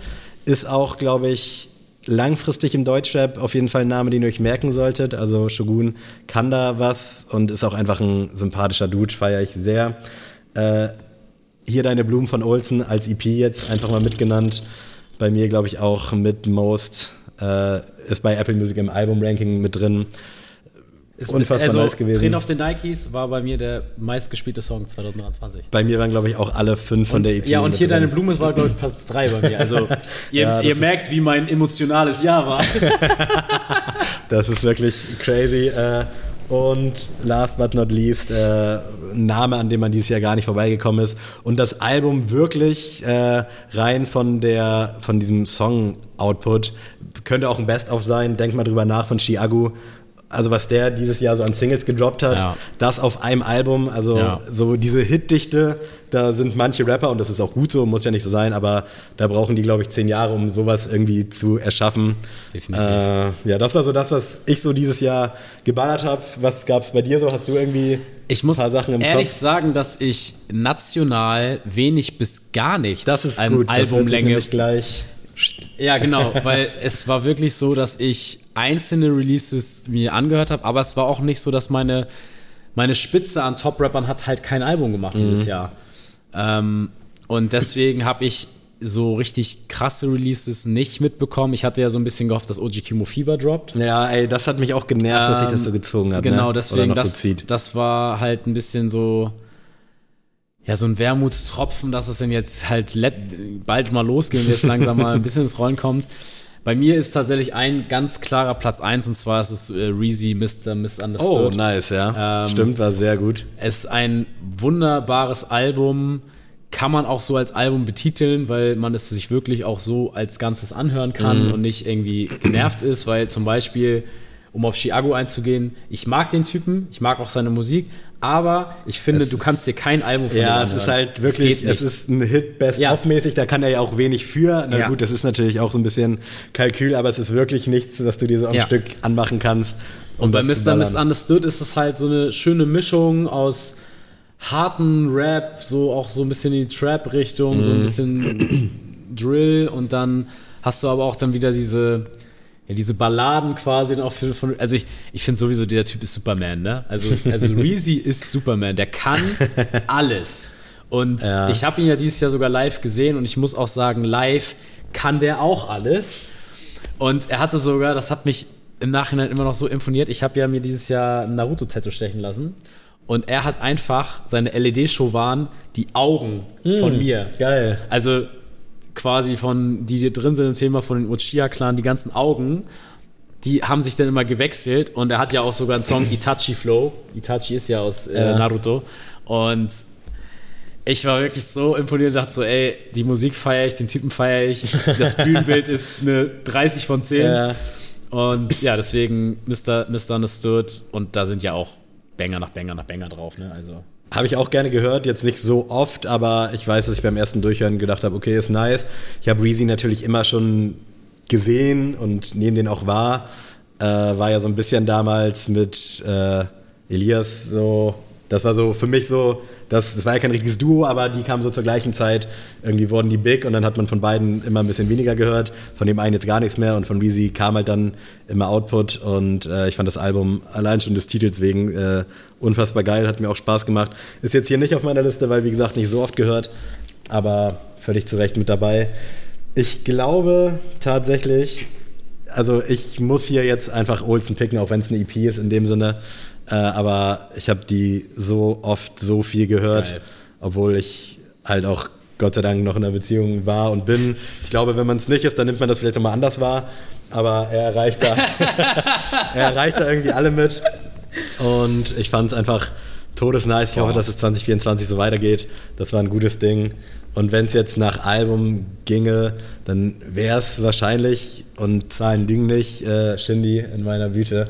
Speaker 2: Ist auch, glaube ich, langfristig im Deutschrap auf jeden Fall ein Name, den ihr euch merken solltet. Also Shogun kann da was und ist auch einfach ein sympathischer Dude, feiere ich sehr. Äh, hier deine Blumen von Olsen als EP jetzt einfach mal mitgenannt. Bei mir, glaube ich, auch mit Most. Äh, ist bei Apple Music im Album-Ranking mit drin.
Speaker 3: Ist
Speaker 2: Unfassbar
Speaker 3: also,
Speaker 2: nice gewesen.
Speaker 3: Train auf den Nikes war bei mir der meistgespielte Song 2023.
Speaker 2: Bei mir waren, glaube ich, auch alle fünf von der EP.
Speaker 3: Ja, und hier
Speaker 2: drin.
Speaker 3: deine Blume war, glaube ich, Platz 3 bei mir. Also, ihr,
Speaker 2: Ja,
Speaker 3: ihr merkt, wie mein emotionales Jahr war.
Speaker 2: Das ist wirklich crazy. Äh, und last but not least, äh, ein Name, an dem man dieses Jahr gar nicht vorbeigekommen ist. Und das Album wirklich äh, rein von der von diesem Song-Output könnte auch ein Best-of sein. Denkt mal drüber nach von Chiagu. Also was der dieses Jahr so an Singles gedroppt hat,
Speaker 3: Ja.
Speaker 2: das auf einem Album, also
Speaker 3: Ja.
Speaker 2: so diese Hitdichte, da sind manche Rapper, und das ist auch gut so, muss ja nicht so sein, aber da brauchen die, glaube ich, zehn Jahre, um sowas irgendwie zu erschaffen.
Speaker 3: Definitiv.
Speaker 2: Äh, ja, das war so das, was ich so dieses Jahr geballert habe. Was gab es bei dir so? Hast du irgendwie
Speaker 3: Ich muss
Speaker 2: ein paar Sachen im
Speaker 3: ehrlich
Speaker 2: Kopf?
Speaker 3: sagen, dass ich national wenig bis gar nichts
Speaker 2: Das ist
Speaker 3: an
Speaker 2: gut, das
Speaker 3: Albumlänge
Speaker 2: nämlich gleich.
Speaker 3: Ja, genau, weil es war wirklich so, dass ich einzelne Releases mir angehört habe, aber es war auch nicht so, dass meine, meine Spitze an Top-Rappern hat halt kein Album gemacht dieses Jahr. Ähm, und deswegen habe ich so richtig krasse Releases nicht mitbekommen. Ich hatte ja so ein bisschen gehofft, dass OG Kimo Fieber droppt.
Speaker 2: Ja, ey, das hat mich auch genervt, dass sich das so gezogen hat.
Speaker 3: Genau,
Speaker 2: ne?
Speaker 3: deswegen, das,
Speaker 2: so
Speaker 3: das war halt ein bisschen so, ja, so ein Wermutstropfen, dass es denn jetzt halt bald mal losgeht und jetzt langsam mal ein bisschen ins Rollen kommt. Bei mir ist tatsächlich ein ganz klarer Platz 1 und zwar ist es äh, Reezy Mr.
Speaker 2: Oh,
Speaker 3: Misunderstood.
Speaker 2: nice, ja.
Speaker 3: Ähm,
Speaker 2: Stimmt, war sehr gut.
Speaker 3: Es ist ein wunderbares Album, kann man auch so als Album betiteln, weil man es sich wirklich auch so als Ganzes anhören kann und nicht irgendwie genervt ist, weil zum Beispiel, um auf Chiago einzugehen, ich mag den Typen, ich mag auch seine Musik, aber ich finde,
Speaker 2: Es
Speaker 3: du kannst dir kein Album von
Speaker 2: Ja, es ist halt wirklich, es ist ein Hit best
Speaker 3: Ja.
Speaker 2: of mäßig da kann er ja auch wenig für. Na
Speaker 3: Ja.
Speaker 2: gut, das ist natürlich auch so ein bisschen Kalkül, aber es ist wirklich nichts, dass du dir so am
Speaker 3: Ja.
Speaker 2: Stück anmachen kannst.
Speaker 3: Und bei
Speaker 2: um das zu
Speaker 3: Mr. Misunderstood ist es halt so eine schöne Mischung aus harten Rap, so auch so ein bisschen in die Trap-Richtung,
Speaker 2: Mhm.
Speaker 3: so ein bisschen Drill und dann hast du aber auch dann wieder diese, ja, diese Balladen quasi dann auch für, von, also ich, ich finde sowieso, der Typ ist Superman, ne? Also, also Reezy ist Superman, der kann alles. Und
Speaker 2: Ja.
Speaker 3: ich habe ihn ja dieses Jahr sogar live gesehen und ich muss auch sagen, live kann der auch alles. Und er hatte sogar, das hat mich im Nachhinein immer noch so imponiert. Ich habe ja mir dieses Jahr ein Naruto-Tattoo stechen lassen. Und er hat einfach, seine LED-Show waren die Augen von mir.
Speaker 2: Geil.
Speaker 3: Also quasi von, die hier drin sind im Thema von den Uchiha-Clan, die ganzen Augen, die haben sich dann immer gewechselt. Und er hat ja auch sogar einen Song Itachi Flow. Itachi ist ja aus äh,
Speaker 2: Ja.
Speaker 3: Naruto. Und ich war wirklich so imponiert und dachte so, ey, die Musik feiere ich, den Typen feiere ich. Das Bühnenbild ist eine 30 von 10.
Speaker 2: Ja.
Speaker 3: Und ja, deswegen Mr. Misunderstood. Und da sind ja auch Banger nach Banger nach Banger drauf, ne? Also.
Speaker 2: Habe ich auch gerne gehört, jetzt nicht so oft, aber ich weiß, dass ich beim ersten Durchhören gedacht habe, okay, ist nice. Ich habe Reezy natürlich immer schon gesehen und neben den auch wahr. Äh, war ja so ein bisschen damals mit äh, Elias so, das war so für mich so, das, das war ja kein richtiges Duo, aber die kamen so zur gleichen Zeit. Irgendwie wurden die big und dann hat man von beiden immer ein bisschen weniger gehört. Von dem einen jetzt gar nichts mehr und von Reezy kam halt dann immer Output und äh, ich fand das Album allein schon des Titels wegen äh, unfassbar geil, hat mir auch Spaß gemacht. Ist jetzt hier nicht auf meiner Liste, weil wie gesagt nicht so oft gehört, aber völlig zu Recht mit dabei. Ich glaube tatsächlich, also ich muss hier jetzt einfach Olsen picken, auch wenn es eine EP ist in dem Sinne. Äh, aber ich habe die so oft so viel gehört,
Speaker 3: Geil.
Speaker 2: obwohl ich halt auch Gott sei Dank noch in einer Beziehung war und bin. Ich glaube, wenn man es nicht ist, dann nimmt man das vielleicht nochmal anders wahr. Aber er erreicht da, er erreicht da irgendwie alle mit. Und ich fand es einfach todesnice. Ich hoffe, dass es 2024 so weitergeht. Das war ein gutes Ding. Und wenn es jetzt nach Album ginge, dann wäre es wahrscheinlich, und Zahlen lügen nicht, äh, Shindy in meiner Büte.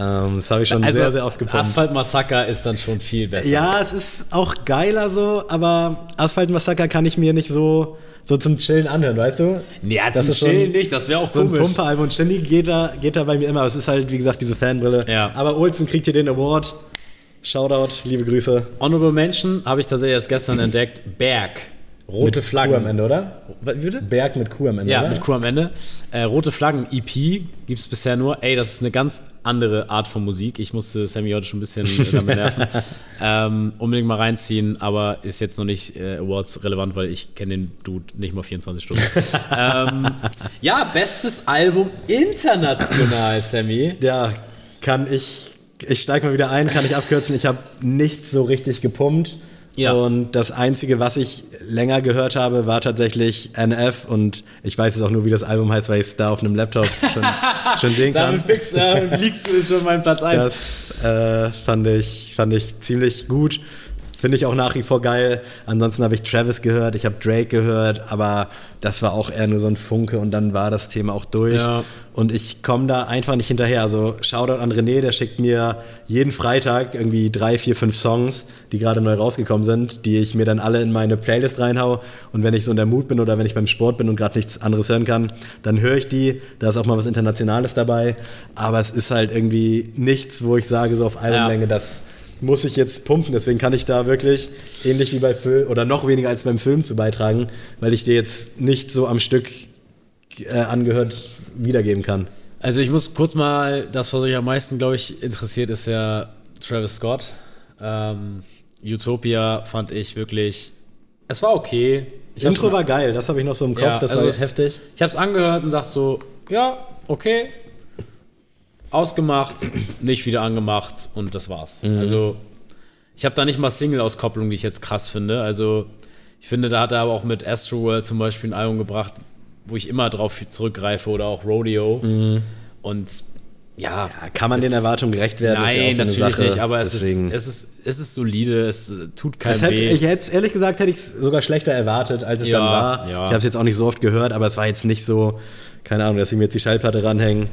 Speaker 2: Ähm, das habe ich schon sehr, sehr oft gepumpt.
Speaker 3: Also Asphalt Massaker ist dann schon viel besser.
Speaker 2: Ja, es ist auch geiler so, aber Asphalt Massaker kann ich mir nicht so, so zum Chillen anhören, weißt du?
Speaker 3: Ja, zum
Speaker 2: so ein-
Speaker 3: Chillen nicht, das wäre auch
Speaker 2: So ein
Speaker 3: komisch.
Speaker 2: Pumper-Album und Shindy geht da, geht da bei mir immer. Aber es ist halt, wie gesagt, diese Fanbrille.
Speaker 3: Ja.
Speaker 2: Aber Olsen kriegt hier den Award. Shoutout, liebe Grüße.
Speaker 3: Honorable Mention habe ich tatsächlich erst gestern entdeckt. Berg. Rote
Speaker 2: Mit
Speaker 3: Flaggen.
Speaker 2: Kuh am Ende, oder?
Speaker 3: Bitte?
Speaker 2: Berg mit Kuh am Ende,
Speaker 3: Ja,
Speaker 2: oder?
Speaker 3: mit Kuh am Ende. Äh, Rote Flaggen EP gibt es bisher nur. Ey, das ist eine ganz andere Art von Musik. Ich musste Sammy heute schon ein bisschen äh, damit nerven. ähm, unbedingt mal reinziehen, aber ist jetzt noch nicht äh, Awards relevant, weil ich kenne den Dude nicht mal 24 Stunden. ähm, ja, bestes Album international, Sammy.
Speaker 2: Ja, kann ich, ich steige mal wieder ein, kann ich abkürzen. Ich habe nicht so richtig gepumpt.
Speaker 3: Ja.
Speaker 2: Und das Einzige, was ich länger gehört habe, war tatsächlich NF. Und ich weiß jetzt auch nur, wie das Album heißt, weil ich es da auf einem Laptop schon, schon sehen kann.
Speaker 3: Damit fix, äh, liegst du schon meinen Platz 1.
Speaker 2: Das äh, fand, ich, fand ich ziemlich gut. Finde ich auch nach wie vor geil. Ansonsten habe ich Travis gehört, ich habe Drake gehört, aber das war auch eher nur so ein Funke und dann war das Thema auch durch.
Speaker 3: Ja.
Speaker 2: Und ich komme da einfach nicht hinterher. Also Shoutout an René, der schickt mir jeden Freitag irgendwie drei, vier, fünf Songs, die gerade neu rausgekommen sind, die ich mir dann alle in meine Playlist reinhau. Und wenn ich so in der Mut bin oder wenn ich beim Sport bin und gerade nichts anderes hören kann, dann höre ich die. Da ist auch mal was Internationales dabei. Aber es ist halt irgendwie nichts, wo ich sage, so auf Albumlänge, das muss ich jetzt pumpen. Deswegen kann ich da wirklich ähnlich wie bei Film oder noch weniger als beim Film zu beitragen, weil ich dir jetzt nicht so am Stück äh, angehört wiedergeben kann.
Speaker 3: Also ich muss kurz mal, das, was euch am meisten, glaube ich, interessiert, ist ja Travis Scott. Ähm, Utopia fand ich wirklich es war okay.
Speaker 2: Ich Intro war geil, das habe ich noch so im Kopf, ja, das also war es, heftig.
Speaker 3: Ich habe es angehört und dachte so, ja, okay. Ausgemacht, nicht wieder angemacht und das war's. Mhm. Also ich habe da nicht mal Single-Auskopplung, die ich jetzt krass finde. Also ich finde, da hat er aber auch mit Astroworld zum Beispiel ein Album gebracht, wo ich immer drauf zurückgreife oder auch Rodeo. Mhm. Und ja, ja,
Speaker 2: kann man den Erwartungen gerecht werden?
Speaker 3: Nein, ja natürlich Sache. nicht, aber es ist, es, ist, es ist solide, es tut keinem
Speaker 2: hätte,
Speaker 3: weh.
Speaker 2: Ich hätte, ehrlich gesagt, hätte ich es sogar schlechter erwartet, als es ja, dann war. Ich habe es jetzt auch nicht so oft gehört, aber es war jetzt nicht so, keine Ahnung, dass ich mir jetzt die Schallplatte ranhängen.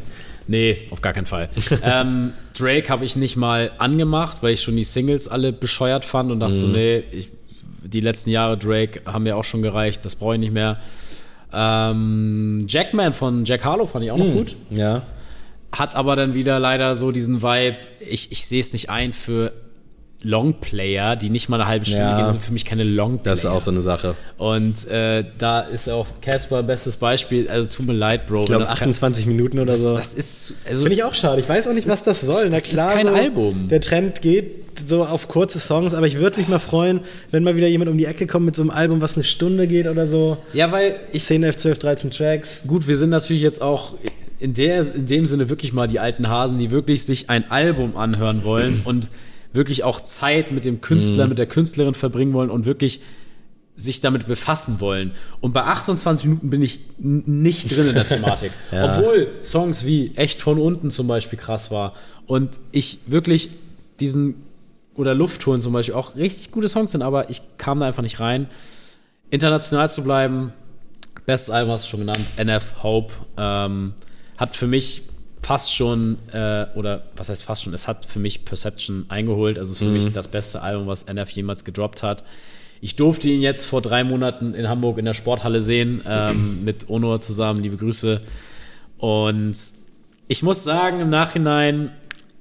Speaker 3: Nee, auf gar keinen Fall. ähm, Drake habe ich nicht mal angemacht, weil ich schon die Singles alle bescheuert fand und dachte mhm. so, nee, ich, die letzten Jahre Drake haben mir auch schon gereicht, das brauche ich nicht mehr. Ähm, Jackman von Jack Harlow fand ich auch noch mhm. gut.
Speaker 2: Ja
Speaker 3: hat aber dann wieder leider so diesen Vibe, ich, ich sehe es nicht ein für Longplayer, die nicht mal eine halbe Stunde ja, gehen, sind für mich keine Longplayer.
Speaker 2: Das ist auch so eine Sache.
Speaker 3: Und äh, da ist auch Casper bestes Beispiel. Also tut mir leid, Bro.
Speaker 2: Ich glaube 28 kann, Minuten oder
Speaker 3: das,
Speaker 2: so.
Speaker 3: Das ist also
Speaker 2: finde ich auch schade. Ich weiß auch nicht, was das soll. Na klar,
Speaker 3: ist kein so, Album.
Speaker 2: Der Trend geht so auf kurze Songs, aber ich würde mich mal freuen, wenn mal wieder jemand um die Ecke kommt mit so einem Album, was eine Stunde geht oder so.
Speaker 3: Ja, weil
Speaker 2: ich 10, 11, 12, 13 Tracks.
Speaker 3: Gut, wir sind natürlich jetzt auch in, der, in dem Sinne wirklich mal die alten Hasen, die wirklich sich ein Album anhören wollen und wirklich auch Zeit mit dem Künstler, mhm. mit der Künstlerin verbringen wollen und wirklich sich damit befassen wollen. Und bei 28 Minuten bin ich nicht drin in der Thematik. ja. Obwohl Songs wie Echt von unten zum Beispiel krass war. Und ich wirklich diesen, oder Lufttouren zum Beispiel auch richtig gute Songs sind, aber ich kam da einfach nicht rein. International zu bleiben, bestes Album hast du schon genannt, NF Hope. Ähm, hat für mich fast schon, äh, oder was heißt fast schon, es hat für mich Perception eingeholt. Also es ist für mhm. mich das beste Album, was NF jemals gedroppt hat. Ich durfte ihn jetzt vor drei Monaten in Hamburg in der Sporthalle sehen, ähm, mit Onur zusammen, liebe Grüße. Und ich muss sagen, im Nachhinein,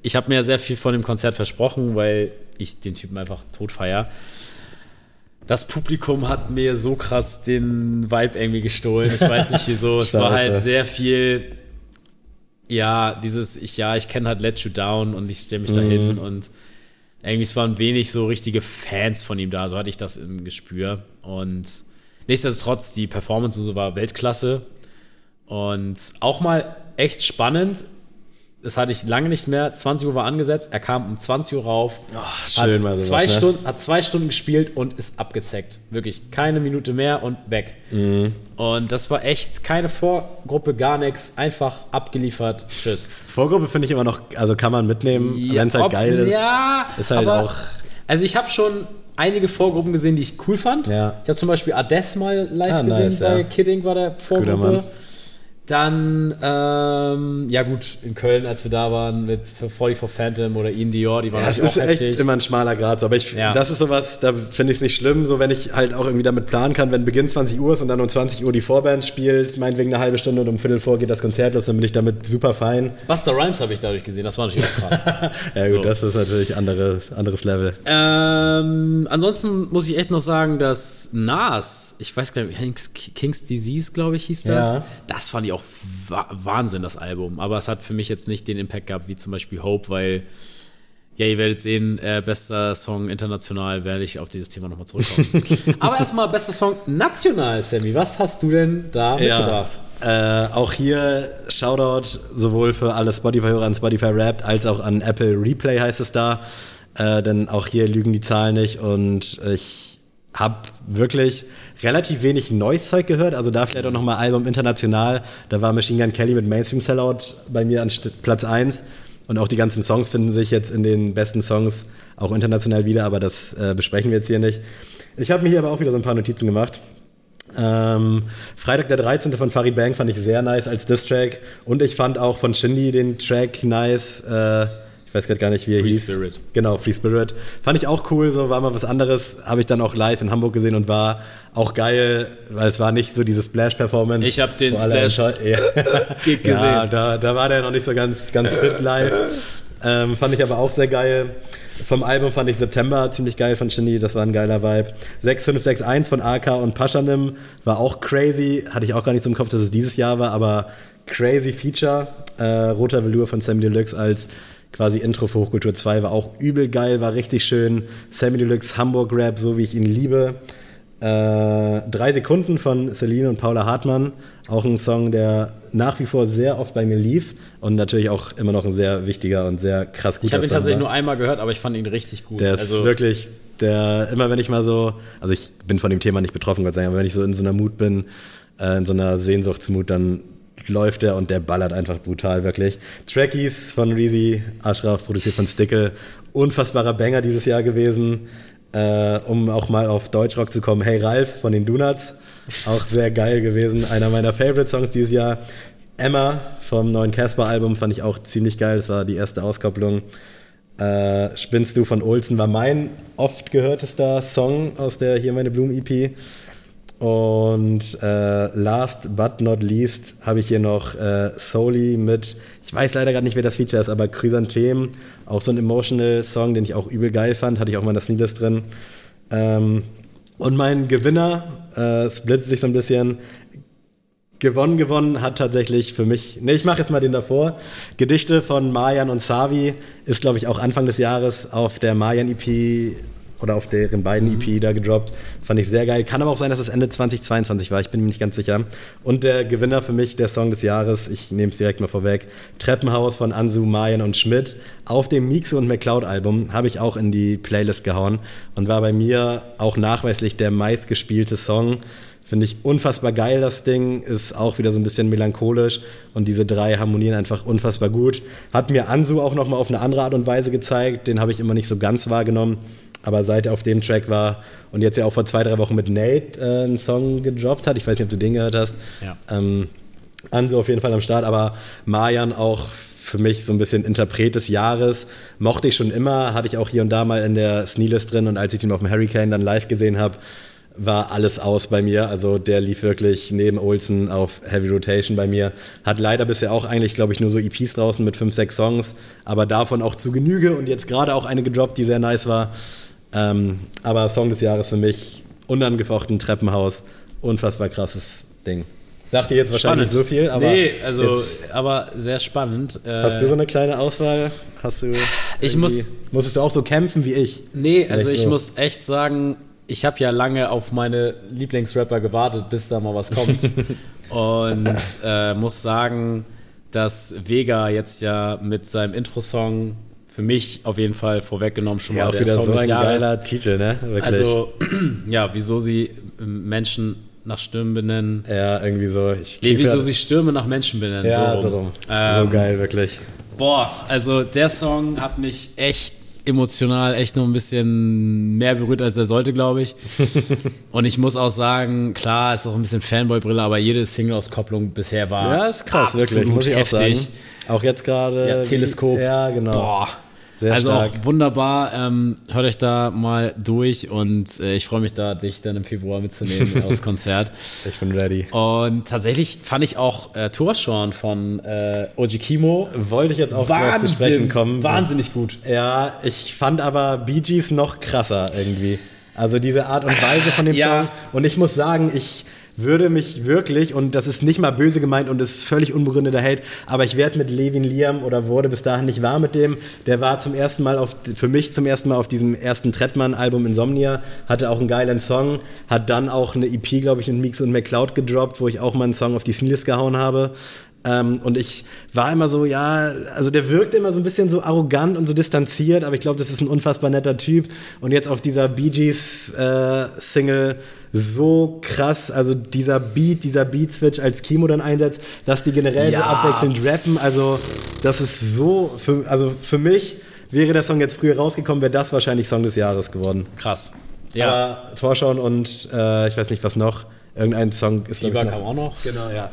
Speaker 3: ich habe mir sehr viel von dem Konzert versprochen, weil ich den Typen einfach tot feier. Das Publikum hat mir so krass den Vibe irgendwie gestohlen. Ich weiß nicht wieso. es war halt sehr viel ja, dieses, ich, ja, ich kenne halt Let You Down und ich stelle mich mhm. da hin und irgendwie es waren wenig so richtige Fans von ihm da, so hatte ich das im Gespür. Und nichtsdestotrotz, die Performance und so war Weltklasse. Und auch mal echt spannend, das hatte ich lange nicht mehr. 20 Uhr war angesetzt, er kam um 20 Uhr rauf.
Speaker 2: Oh, schön,
Speaker 3: hat, sowas, zwei ne? Stunden, hat zwei Stunden gespielt und ist abgezeckt. Wirklich keine Minute mehr und weg. Mhm. Und das war echt keine Vorgruppe, gar nichts. Einfach abgeliefert. Tschüss.
Speaker 2: Vorgruppe finde ich immer noch, also kann man mitnehmen, ja, wenn es halt ob, geil ist.
Speaker 3: Ja,
Speaker 2: ist halt aber, auch.
Speaker 3: Also ich habe schon einige Vorgruppen gesehen, die ich cool fand.
Speaker 2: Ja.
Speaker 3: Ich habe zum Beispiel Ades mal live ah, gesehen nice, bei ja. Kidding war der Vorgruppe. Dann, ähm, ja gut, in Köln, als wir da waren mit 44 Phantom oder Ian Dior, die waren ja,
Speaker 2: das ist echt heftig. immer ein schmaler Grad. So. Aber ich, ja. das ist sowas, da finde ich es nicht schlimm, so wenn ich halt auch irgendwie damit planen kann, wenn Beginn 20 Uhr ist und dann um 20 Uhr die Vorband spielt, meinetwegen eine halbe Stunde und um Viertel vor geht das Konzert los, dann bin ich damit super fein.
Speaker 3: Buster Rhymes habe ich dadurch gesehen, das war natürlich auch krass.
Speaker 2: ja gut, so. das ist natürlich anderes, anderes Level.
Speaker 3: Ähm, ansonsten muss ich echt noch sagen, dass Nas, ich weiß gar nicht, King's Disease, glaube ich, hieß das, ja. das fand ich auch auch Wahnsinn, das Album. Aber es hat für mich jetzt nicht den Impact gehabt wie zum Beispiel Hope, weil, ja, ihr werdet sehen, äh, bester Song international, werde ich auf dieses Thema nochmal zurückkommen. Aber erstmal bester Song national, Sammy. Was hast du denn da
Speaker 2: ja, mitgebracht? Äh, auch hier Shoutout sowohl für alle Spotify-Hörer an Spotify Rap als auch an Apple Replay heißt es da. Äh, denn auch hier lügen die Zahlen nicht und ich habe wirklich relativ wenig neues Zeug gehört. Also da vielleicht auch nochmal Album international. Da war Machine Gun Kelly mit Mainstream Sellout bei mir an Platz 1. Und auch die ganzen Songs finden sich jetzt in den besten Songs auch international wieder, aber das äh, besprechen wir jetzt hier nicht. Ich habe mir hier aber auch wieder so ein paar Notizen gemacht. Ähm, Freitag der 13. von Farid Bang fand ich sehr nice als Diss-Track. Und ich fand auch von Shindy den Track nice. Äh, weiß gerade gar nicht, wie er
Speaker 3: Free
Speaker 2: hieß.
Speaker 3: Spirit.
Speaker 2: Genau, Free Spirit. Fand ich auch cool, so war mal was anderes. Habe ich dann auch live in Hamburg gesehen und war auch geil, weil es war nicht so diese Splash-Performance.
Speaker 3: Ich habe den Splash ja.
Speaker 2: gesehen. Ja, da, da war der noch nicht so ganz, ganz fit live. Ähm, fand ich aber auch sehr geil. Vom Album fand ich September ziemlich geil von Shindy, das war ein geiler Vibe. 6561 von AK und Paschanim war auch crazy, hatte ich auch gar nicht so im Kopf, dass es dieses Jahr war, aber crazy Feature. Äh, Roter Velour von Sammy Deluxe als quasi Intro für Hochkultur 2 war auch übel geil, war richtig schön. Sammy Deluxe Hamburg Rap, so wie ich ihn liebe. Äh, drei Sekunden von Celine und Paula Hartmann. Auch ein Song, der nach wie vor sehr oft bei mir lief und natürlich auch immer noch ein sehr wichtiger und sehr krass guter
Speaker 3: Ich habe ihn
Speaker 2: Song
Speaker 3: tatsächlich
Speaker 2: war.
Speaker 3: nur einmal gehört, aber ich fand ihn richtig gut.
Speaker 2: Der ist
Speaker 3: also,
Speaker 2: wirklich, der, immer wenn ich mal so, also ich bin von dem Thema nicht betroffen, Gott sei Dank, aber wenn ich so in so einer Mut bin, äh, in so einer Sehnsuchtsmut, dann läuft der und der ballert einfach brutal, wirklich. Trackies von Reezy, Ashraf, produziert von Stickle, unfassbarer Banger dieses Jahr gewesen. Äh, um auch mal auf Deutschrock zu kommen, Hey Ralf von den Donuts, auch sehr geil gewesen. Einer meiner Favorite-Songs dieses Jahr. Emma vom neuen Casper-Album fand ich auch ziemlich geil, das war die erste Auskopplung. Äh, Spinnst du von Olsen war mein oft gehörtester Song aus der Hier meine Blumen EP. Und äh, last but not least habe ich hier noch äh, Soli mit, ich weiß leider gerade nicht, wer das Feature ist, aber Chrysanthemum, auch so ein emotional Song, den ich auch übel geil fand, hatte ich auch mal in der Sneelist drin. Ähm, und mein Gewinner äh, splittet sich so ein bisschen. Gewonnen, gewonnen hat tatsächlich für mich, ne, ich mache jetzt mal den davor. Gedichte von Marjan und Savi ist, glaube ich, auch Anfang des Jahres auf der Marjan EP oder auf deren beiden EP da gedroppt. Fand ich sehr geil. Kann aber auch sein, dass es Ende 2022 war, ich bin mir nicht ganz sicher. Und der Gewinner für mich, der Song des Jahres, ich nehme es direkt mal vorweg, Treppenhaus von Ansu, Marjan und Schmidt. Auf dem Mixe und McCloud Album habe ich auch in die Playlist gehauen und war bei mir auch nachweislich der meistgespielte Song. Finde ich unfassbar geil, das Ding. Ist auch wieder so ein bisschen melancholisch und diese drei harmonieren einfach unfassbar gut. Hat mir Ansu auch nochmal auf eine andere Art und Weise gezeigt. Den habe ich immer nicht so ganz wahrgenommen. Aber seit er auf dem Track war und jetzt ja auch vor zwei, drei Wochen mit Nate äh, einen Song gedroppt hat, ich weiß nicht, ob du den gehört hast.
Speaker 3: Ja.
Speaker 2: Ähm, Ansu auf jeden Fall am Start, aber Marjan auch für mich so ein bisschen Interpret des Jahres. Mochte ich schon immer, hatte ich auch hier und da mal in der Sneelist drin und als ich ihn auf dem Hurricane dann live gesehen habe, war alles aus bei mir. Also der lief wirklich neben Olsen auf Heavy Rotation bei mir. Hat leider bisher auch eigentlich, glaube ich, nur so EPs draußen mit fünf, sechs Songs, aber davon auch zu Genüge und jetzt gerade auch eine gedroppt, die sehr nice war. Ähm, aber Song des Jahres für mich, unangefochten Treppenhaus, unfassbar krasses Ding. Dachte jetzt wahrscheinlich
Speaker 3: Spannend.
Speaker 2: so viel, aber
Speaker 3: nee, also, aber sehr spannend. Äh,
Speaker 2: hast du so eine kleine Auswahl? Hast du
Speaker 3: Ich muss-
Speaker 2: musstest du auch so kämpfen wie ich?
Speaker 3: Nee, also
Speaker 2: Vielleicht
Speaker 3: ich
Speaker 2: so.
Speaker 3: muss echt sagen, ich habe ja lange auf meine Lieblingsrapper gewartet, bis da mal was kommt. Und äh, muss sagen, dass Vega jetzt ja mit seinem Intro-Song für mich auf jeden Fall vorweggenommen schon
Speaker 2: Ja,
Speaker 3: mal
Speaker 2: auch
Speaker 3: der
Speaker 2: wieder
Speaker 3: Song
Speaker 2: so ein geiler Titel, ne? Wirklich.
Speaker 3: Also, ja, wieso sie ähm, Menschen nach Stimmen benennen.
Speaker 2: ja, irgendwie so. Ich
Speaker 3: Nee, wieso sie Stürme nach Menschen benennen.
Speaker 2: Ja,
Speaker 3: so
Speaker 2: so
Speaker 3: rum.
Speaker 2: rum.
Speaker 3: Ähm,
Speaker 2: so geil, wirklich.
Speaker 3: Boah, also der Song hat mich echt emotional echt noch ein bisschen mehr berührt, als er sollte, glaube ich. Und ich muss auch sagen, klar, ist auch ein bisschen Fanboy-Brille, aber jede Single-Auskopplung bisher war
Speaker 2: Ja, ist krass, wirklich, muss ich auch
Speaker 3: heftig.
Speaker 2: sagen. Auch jetzt gerade.
Speaker 3: Ja,
Speaker 2: wie-
Speaker 3: Teleskop.
Speaker 2: Ja, genau.
Speaker 3: Boah.
Speaker 2: Sehr
Speaker 3: also
Speaker 2: stark.
Speaker 3: auch wunderbar. Ähm, hört euch da mal durch und äh, ich freue mich da, dich dann im Februar mitzunehmen aufs Konzert.
Speaker 2: Ich bin ready.
Speaker 3: Und tatsächlich fand ich auch äh, Torschauen von äh, Oji Kimo
Speaker 2: Wollte ich jetzt auch drauf zu sprechen kommen.
Speaker 3: wahnsinnig gut.
Speaker 2: Ja, ich fand aber Bee Gees noch krasser irgendwie. Also diese Art und Weise von dem
Speaker 3: Ja.
Speaker 2: Song. Und ich muss sagen, ich würde mich wirklich, und das ist nicht mal böse gemeint und ist völlig unbegründeter Hate, aber ich werde mit Levin Liam oder wurde bis dahin nicht warm mit dem. Der war zum ersten Mal auf, für mich zum ersten Mal auf diesem ersten Trettmann-Album Insomnia, hatte auch einen geilen Song, hat dann auch eine EP, glaube ich, mit Meeks und McCloud gedroppt, wo ich auch mal einen Song auf die Sneelist gehauen habe. Ähm, und ich war immer so, ja, also der wirkt immer so ein bisschen so arrogant und so distanziert, aber ich glaube, das ist ein unfassbar netter Typ. Und jetzt auf dieser Bee Gees äh, Single so krass, also dieser Beat, dieser Beat-Switch als Kimo dann einsetzt, dass die generell so
Speaker 3: Ja.
Speaker 2: abwechselnd rappen, also das ist so, für, also für mich wäre der Song jetzt früher rausgekommen, wäre das wahrscheinlich Song des Jahres geworden.
Speaker 3: Krass. Ja,
Speaker 2: Aber Torschauen und äh, ich weiß nicht was noch, irgendein Song ist
Speaker 3: Fieber
Speaker 2: noch-
Speaker 3: kam auch noch.
Speaker 2: Genau, ja.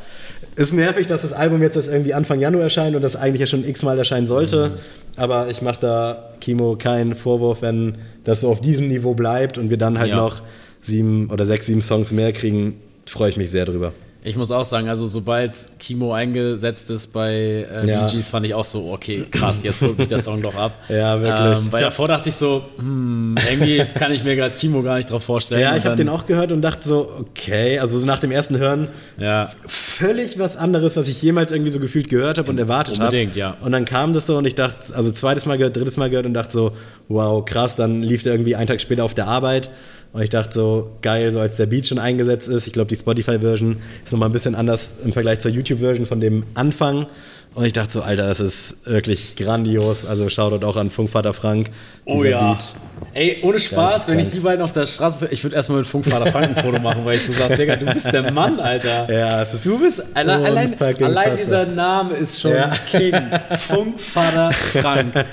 Speaker 2: Ist nervig, dass das Album jetzt erst irgendwie Anfang Januar erscheint und das eigentlich ja schon x-mal erscheinen sollte.
Speaker 3: Mhm.
Speaker 2: Aber ich mache da Kimo keinen Vorwurf, wenn das so auf diesem Niveau bleibt und wir dann halt
Speaker 3: Ja.
Speaker 2: noch sieben oder sechs, sieben Songs mehr kriegen, freue ich mich sehr drüber.
Speaker 3: Ich muss auch sagen, also sobald Kimo eingesetzt ist bei äh,
Speaker 2: Ja.
Speaker 3: Gees, fand ich auch so, okay, krass, jetzt holt mich der Song doch ab.
Speaker 2: Ja, wirklich.
Speaker 3: Ähm, weil davor dachte ich so, hm, irgendwie kann ich mir gerade Kimo gar nicht drauf vorstellen.
Speaker 2: Ja, ich habe den auch gehört und dachte so, okay, also so nach dem ersten Hören
Speaker 3: Ja,
Speaker 2: völlig was anderes, was ich jemals irgendwie so gefühlt gehört habe und erwartet habe.
Speaker 3: Unbedingt, ja.
Speaker 2: Und dann kam das so und ich dachte, also zweites Mal gehört, drittes Mal gehört und dachte so, wow, krass, dann lief der irgendwie einen Tag später auf der Arbeit Und ich dachte so, geil, so als der Beat schon eingesetzt ist. Ich glaube, die Spotify-Version ist nochmal ein bisschen anders im Vergleich zur YouTube-Version von dem Anfang. Und ich dachte so, Alter, das ist wirklich grandios. Also Shoutout auch an Funkvater Frank.
Speaker 3: Oh ja. Beat. Ey, ohne Spaß, wenn ich die beiden auf der Straße, ich würde erstmal mit Funkvater Frank ein Foto machen, weil ich so sage, Digga, du bist der Mann, Alter.
Speaker 2: Ja, es ist
Speaker 3: Du bist, allein, allein, allein dieser Name ist schon ja. King. Funkvater Frank.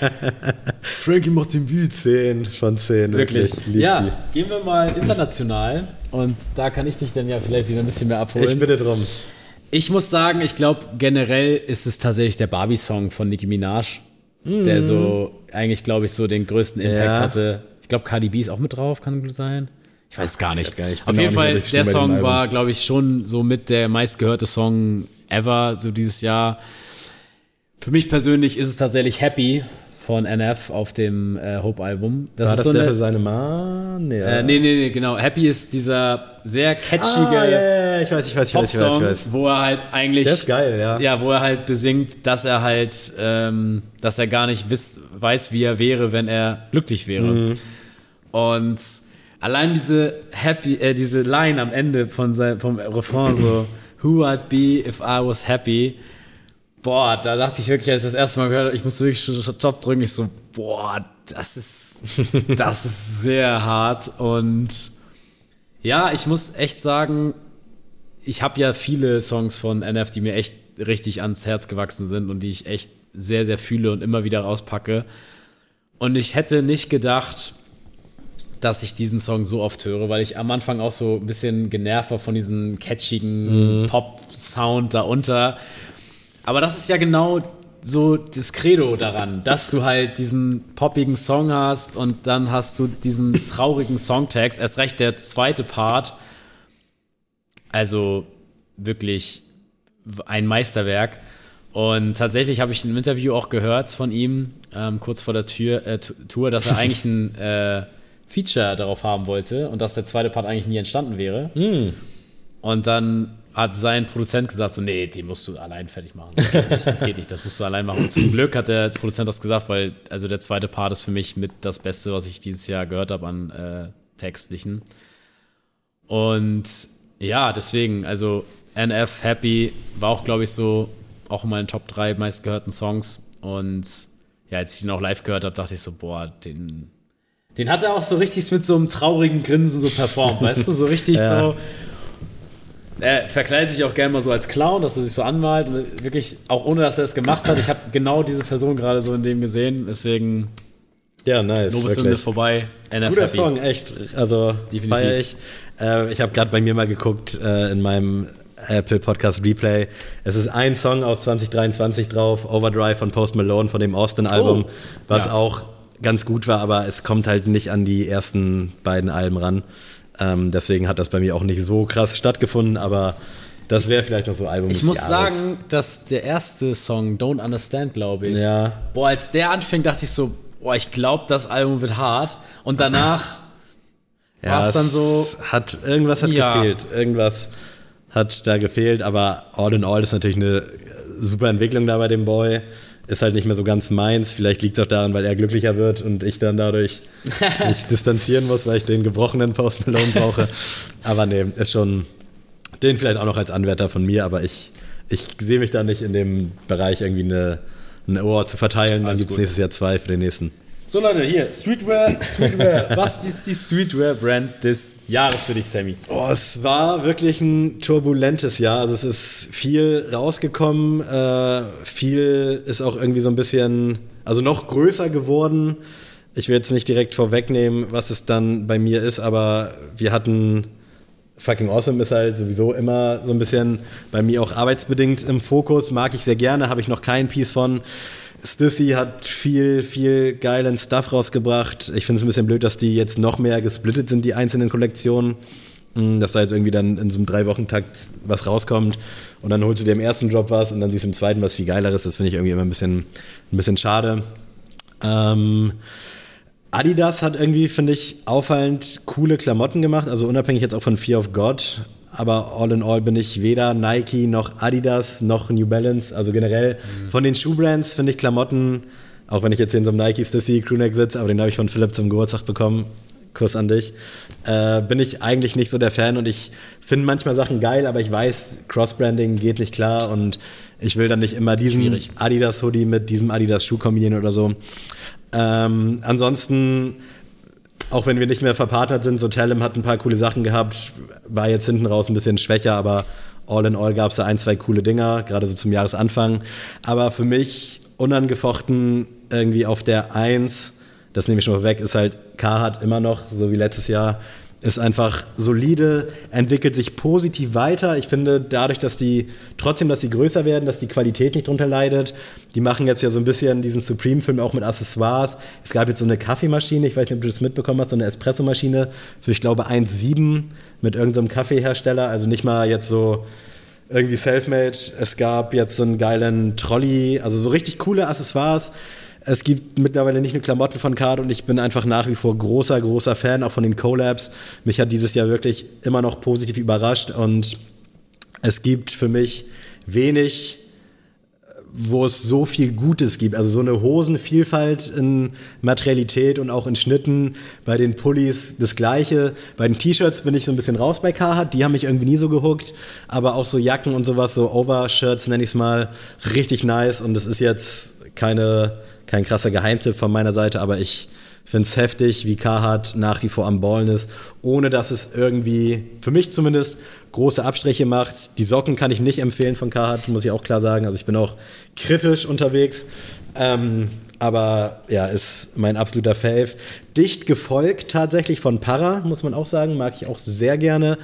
Speaker 2: Frankie macht den Beat. Zehn, schon zehn, wirklich. wirklich.
Speaker 3: Ja, die. gehen wir mal international und da kann ich dich dann ja vielleicht wieder ein bisschen mehr abholen.
Speaker 2: Ich bitte drum.
Speaker 3: Ich muss sagen, ich glaube, generell ist es tatsächlich der Barbie-Song von Nicki Minaj, mhm. der so eigentlich, glaube ich, so den größten Impact ja. hatte. Ich glaube, Cardi B ist auch mit drauf, kann gut sein. Ich weiß es gar nicht. Gar nicht. Auf jeden Fall, der Song war, glaube ich, schon so mit der meistgehörte Song ever, so dieses Jahr. Für mich persönlich ist es tatsächlich Happy von NF auf dem äh, Hope-Album.
Speaker 2: Das War das so der eine, für seine Mann?
Speaker 3: Ja. Äh, nee, nee, nee, genau. Happy ist dieser sehr catchige ah,
Speaker 2: ja, ja, ich weiß, ich weiß, ich weiß, ich weiß, ich weiß.
Speaker 3: wo er halt eigentlich...
Speaker 2: Der ist geil, ja.
Speaker 3: Ja, wo er halt besingt, dass er halt, ähm, dass er gar nicht wiss, weiß, wie er wäre, wenn er glücklich wäre. Mhm. Und allein diese Happy, äh, diese Line am Ende von sein, vom Refrain so, Who I'd be if I was happy boah, da dachte ich wirklich, als ich das erste Mal gehört habe, ich musste wirklich schon Job drücken, ich so, boah, das ist, das ist sehr hart. Und ja, ich muss echt sagen, ich habe ja viele Songs von NF, die mir echt richtig ans Herz gewachsen sind und die ich echt sehr, sehr fühle und immer wieder rauspacke. Und ich hätte nicht gedacht, dass ich diesen Song so oft höre, weil ich am Anfang auch so ein bisschen genervt war von diesem catchigen mhm. Pop-Sound da unter. Aber das ist ja genau so das Credo daran, dass du halt diesen poppigen Song hast und dann hast du diesen traurigen Songtext. Erst recht der zweite Part. Also wirklich ein Meisterwerk. Und tatsächlich habe ich ein Interview auch gehört von ihm, ähm, kurz vor der Tür, äh, Tour, dass er eigentlich ein äh, Feature darauf haben wollte und dass der zweite Part eigentlich nie entstanden wäre. Mm. Und dann hat sein Produzent gesagt, so, nee, die musst du allein fertig machen. Das geht nicht, das, geht nicht, das musst du allein machen. Und zum Glück hat der Produzent das gesagt, weil also der zweite Part ist für mich mit das Beste, was ich dieses Jahr gehört habe an äh, Textlichen. Und ja, deswegen, also NF Happy war auch, glaube ich, so auch in meinen Top 3 meistgehörten Songs. Und ja, als ich ihn auch live gehört habe, dachte ich so, boah, den, den hat er auch so richtig mit so einem traurigen Grinsen so performt, weißt du, so richtig ja. so er verkleidet sich auch gerne mal so als Clown, dass er sich so anmalt. Und wirklich, auch ohne dass er es gemacht hat. Ich habe genau diese Person gerade so in dem gesehen. Deswegen.
Speaker 2: Ja, nice.
Speaker 3: Lobesünde vorbei.
Speaker 2: NF Guter Happy. Song, echt. Also, feier ich. Äh, ich habe gerade bei mir mal geguckt äh, in meinem Apple Podcast Replay. Es ist ein Song aus 2023 drauf, Overdrive von Post Malone von dem Austin-Album, oh, was ja. auch ganz gut war, aber es kommt halt nicht an die ersten beiden Alben ran. Ähm, deswegen hat das bei mir auch nicht so krass stattgefunden, aber das wäre vielleicht noch so ein Album.
Speaker 3: Ich muss Jahres. sagen, dass der erste Song, Don't Understand, glaube ich.
Speaker 2: Ja.
Speaker 3: Boah, als der anfing, dachte ich so, boah, ich glaube, das Album wird hart. Und danach ja, war es dann so.
Speaker 2: Hat, irgendwas hat ja. gefehlt. Irgendwas hat da gefehlt, aber all in all ist natürlich eine super Entwicklung da bei dem Boy ist halt nicht mehr so ganz meins. Vielleicht liegt es auch daran, weil er glücklicher wird und ich dann dadurch mich distanzieren muss, weil ich den gebrochenen Post Malone brauche. Aber nee, ist schon den vielleicht auch noch als Anwärter von mir, aber ich, ich sehe mich da nicht in dem Bereich irgendwie eine, eine Award zu verteilen. Dann gibt es nächstes Jahr zwei für den nächsten.
Speaker 3: So Leute, hier, Streetwear, Streetwear. Was ist die Streetwear-Brand des Jahres für dich, Sammy?
Speaker 2: Oh, es war wirklich ein turbulentes Jahr. Also es ist viel rausgekommen, äh, viel ist auch irgendwie so ein bisschen, also noch größer geworden. Ich will jetzt nicht direkt vorwegnehmen, was es dann bei mir ist, aber wir hatten Fucking Awesome ist halt sowieso immer so ein bisschen bei mir auch arbeitsbedingt im Fokus. Mag ich sehr gerne, habe ich noch kein Piece von. Stussy hat viel, viel geilen Stuff rausgebracht. Ich finde es ein bisschen blöd, dass die jetzt noch mehr gesplittet sind, die einzelnen Kollektionen. Hm, dass da jetzt irgendwie dann in so einem Drei-Wochen-Takt was rauskommt und dann holst du dir im ersten Drop was und dann siehst du im zweiten was viel geileres. Das finde ich irgendwie immer ein bisschen, ein bisschen schade. Ähm, Adidas hat irgendwie, finde ich, auffallend coole Klamotten gemacht, also unabhängig jetzt auch von Fear of God aber all in all bin ich weder Nike noch Adidas noch New Balance. Also generell mhm. von den Schuhbrands finde ich Klamotten, auch wenn ich jetzt hier in so einem Nike Stussy Crewneck sitze, aber den habe ich von Philipp zum Geburtstag bekommen, Kuss an dich. Äh, bin ich eigentlich nicht so der Fan und ich finde manchmal Sachen geil, aber ich weiß, Cross-Branding geht nicht klar und ich will dann nicht immer diesen Adidas-Hoodie mit diesem Adidas-Schuh kombinieren oder so. Ähm, ansonsten, auch wenn wir nicht mehr verpartnert sind, so Tellem hat ein paar coole Sachen gehabt, war jetzt hinten raus ein bisschen schwächer, aber all in all gab es da ein, zwei coole Dinger, gerade so zum Jahresanfang. Aber für mich unangefochten irgendwie auf der Eins, das nehme ich schon mal weg, ist halt Carhartt immer noch, so wie letztes Jahr, ist einfach solide, entwickelt sich positiv weiter. Ich finde, dadurch, dass die, trotzdem, dass sie größer werden, dass die Qualität nicht drunter leidet. Die machen jetzt ja so ein bisschen diesen Supreme-Film auch mit Accessoires. Es gab jetzt so eine Kaffeemaschine, ich weiß nicht, ob du das mitbekommen hast, so eine Espressomaschine für, ich glaube, 1,7 mit irgendeinem so Kaffeehersteller. Also nicht mal jetzt so irgendwie self-made. Es gab jetzt so einen geilen Trolley, also so richtig coole Accessoires. Es gibt mittlerweile nicht nur Klamotten von Card und ich bin einfach nach wie vor großer, großer Fan auch von den Collabs. Mich hat dieses Jahr wirklich immer noch positiv überrascht und es gibt für mich wenig, wo es so viel Gutes gibt. Also so eine Hosenvielfalt in Materialität und auch in Schnitten. Bei den Pullis das Gleiche. Bei den T-Shirts bin ich so ein bisschen raus bei Carhartt. Die haben mich irgendwie nie so gehuckt. Aber auch so Jacken und sowas, so Overshirts nenne ich es mal, richtig nice. Und es ist jetzt keine kein krasser Geheimtipp von meiner Seite, aber ich finde es heftig, wie Carhartt nach wie vor am Ballen ist, ohne dass es irgendwie, für mich zumindest, große Abstriche macht. Die Socken kann ich nicht empfehlen von Carhartt, muss ich auch klar sagen. Also ich bin auch kritisch unterwegs. Ähm, aber ja, ist mein absoluter Fave. Dicht gefolgt tatsächlich von Para, muss man auch sagen, mag ich auch sehr gerne.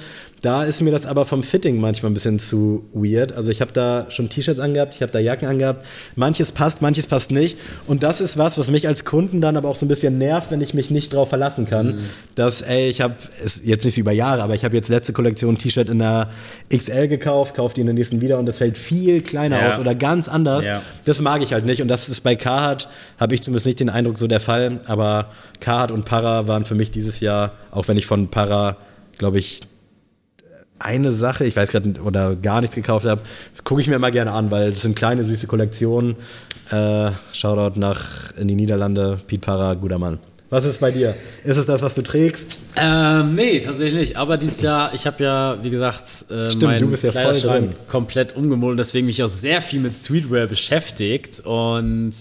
Speaker 2: Da ist mir das aber vom Fitting manchmal ein bisschen zu weird. Also ich habe da schon T-Shirts angehabt, ich habe da Jacken angehabt. Manches passt, manches passt nicht. Und das ist was, was mich als Kunden dann aber auch so ein bisschen nervt, wenn ich mich nicht drauf verlassen kann. Mhm. Dass, ey, ich habe, jetzt nicht so über Jahre, aber ich habe jetzt letzte Kollektion T-Shirt in der XL gekauft, kaufe die in der nächsten wieder und das fällt viel kleiner ja. aus oder ganz anders. Ja. Das mag ich halt nicht. Und das ist bei Carhartt, habe ich zumindest nicht den Eindruck, so der Fall. Aber Carhartt und Para waren für mich dieses Jahr, auch wenn ich von Para, glaube ich, eine Sache, ich weiß gerade, oder gar nichts gekauft habe, gucke ich mir immer gerne an, weil es sind kleine, süße Kollektionen. Äh, Shoutout nach in die Niederlande, Piet Para, guter Mann. Was ist bei dir? Ist es das, was du trägst?
Speaker 3: Ähm, nee, tatsächlich nicht. Aber dieses Jahr, ich habe ja, wie gesagt, äh,
Speaker 2: Stimmt, meinen ja Kleiderschrank
Speaker 3: komplett umgemodelt, deswegen mich auch sehr viel mit Streetwear beschäftigt und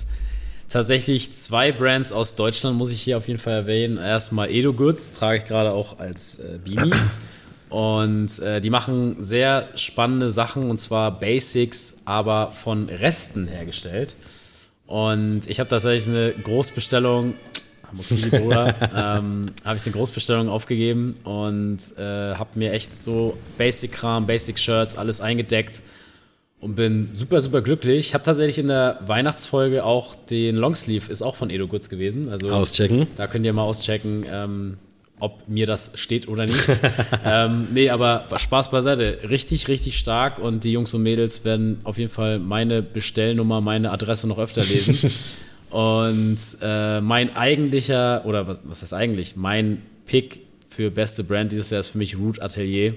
Speaker 3: tatsächlich zwei Brands aus Deutschland muss ich hier auf jeden Fall erwähnen. Erstmal Edo Goods, trage ich gerade auch als äh, Beanie. Und äh, die machen sehr spannende Sachen und zwar Basics, aber von Resten hergestellt. Und ich habe tatsächlich eine Großbestellung, Bruder, ähm, habe ich eine Großbestellung aufgegeben und äh, habe mir echt so Basic-Kram, Basic-Shirts, alles eingedeckt und bin super, super glücklich. Ich habe tatsächlich in der Weihnachtsfolge auch den Longsleeve, ist auch von Edo Goods gewesen. Also,
Speaker 2: auschecken.
Speaker 3: Da könnt ihr mal auschecken. Ähm, ob mir das steht oder nicht. ähm, nee, aber Spaß beiseite. Richtig, richtig stark und die Jungs und Mädels werden auf jeden Fall meine Bestellnummer, meine Adresse noch öfter lesen. und äh, mein eigentlicher, oder was, was heißt eigentlich, mein Pick für beste Brand dieses Jahr ist für mich Root Atelier.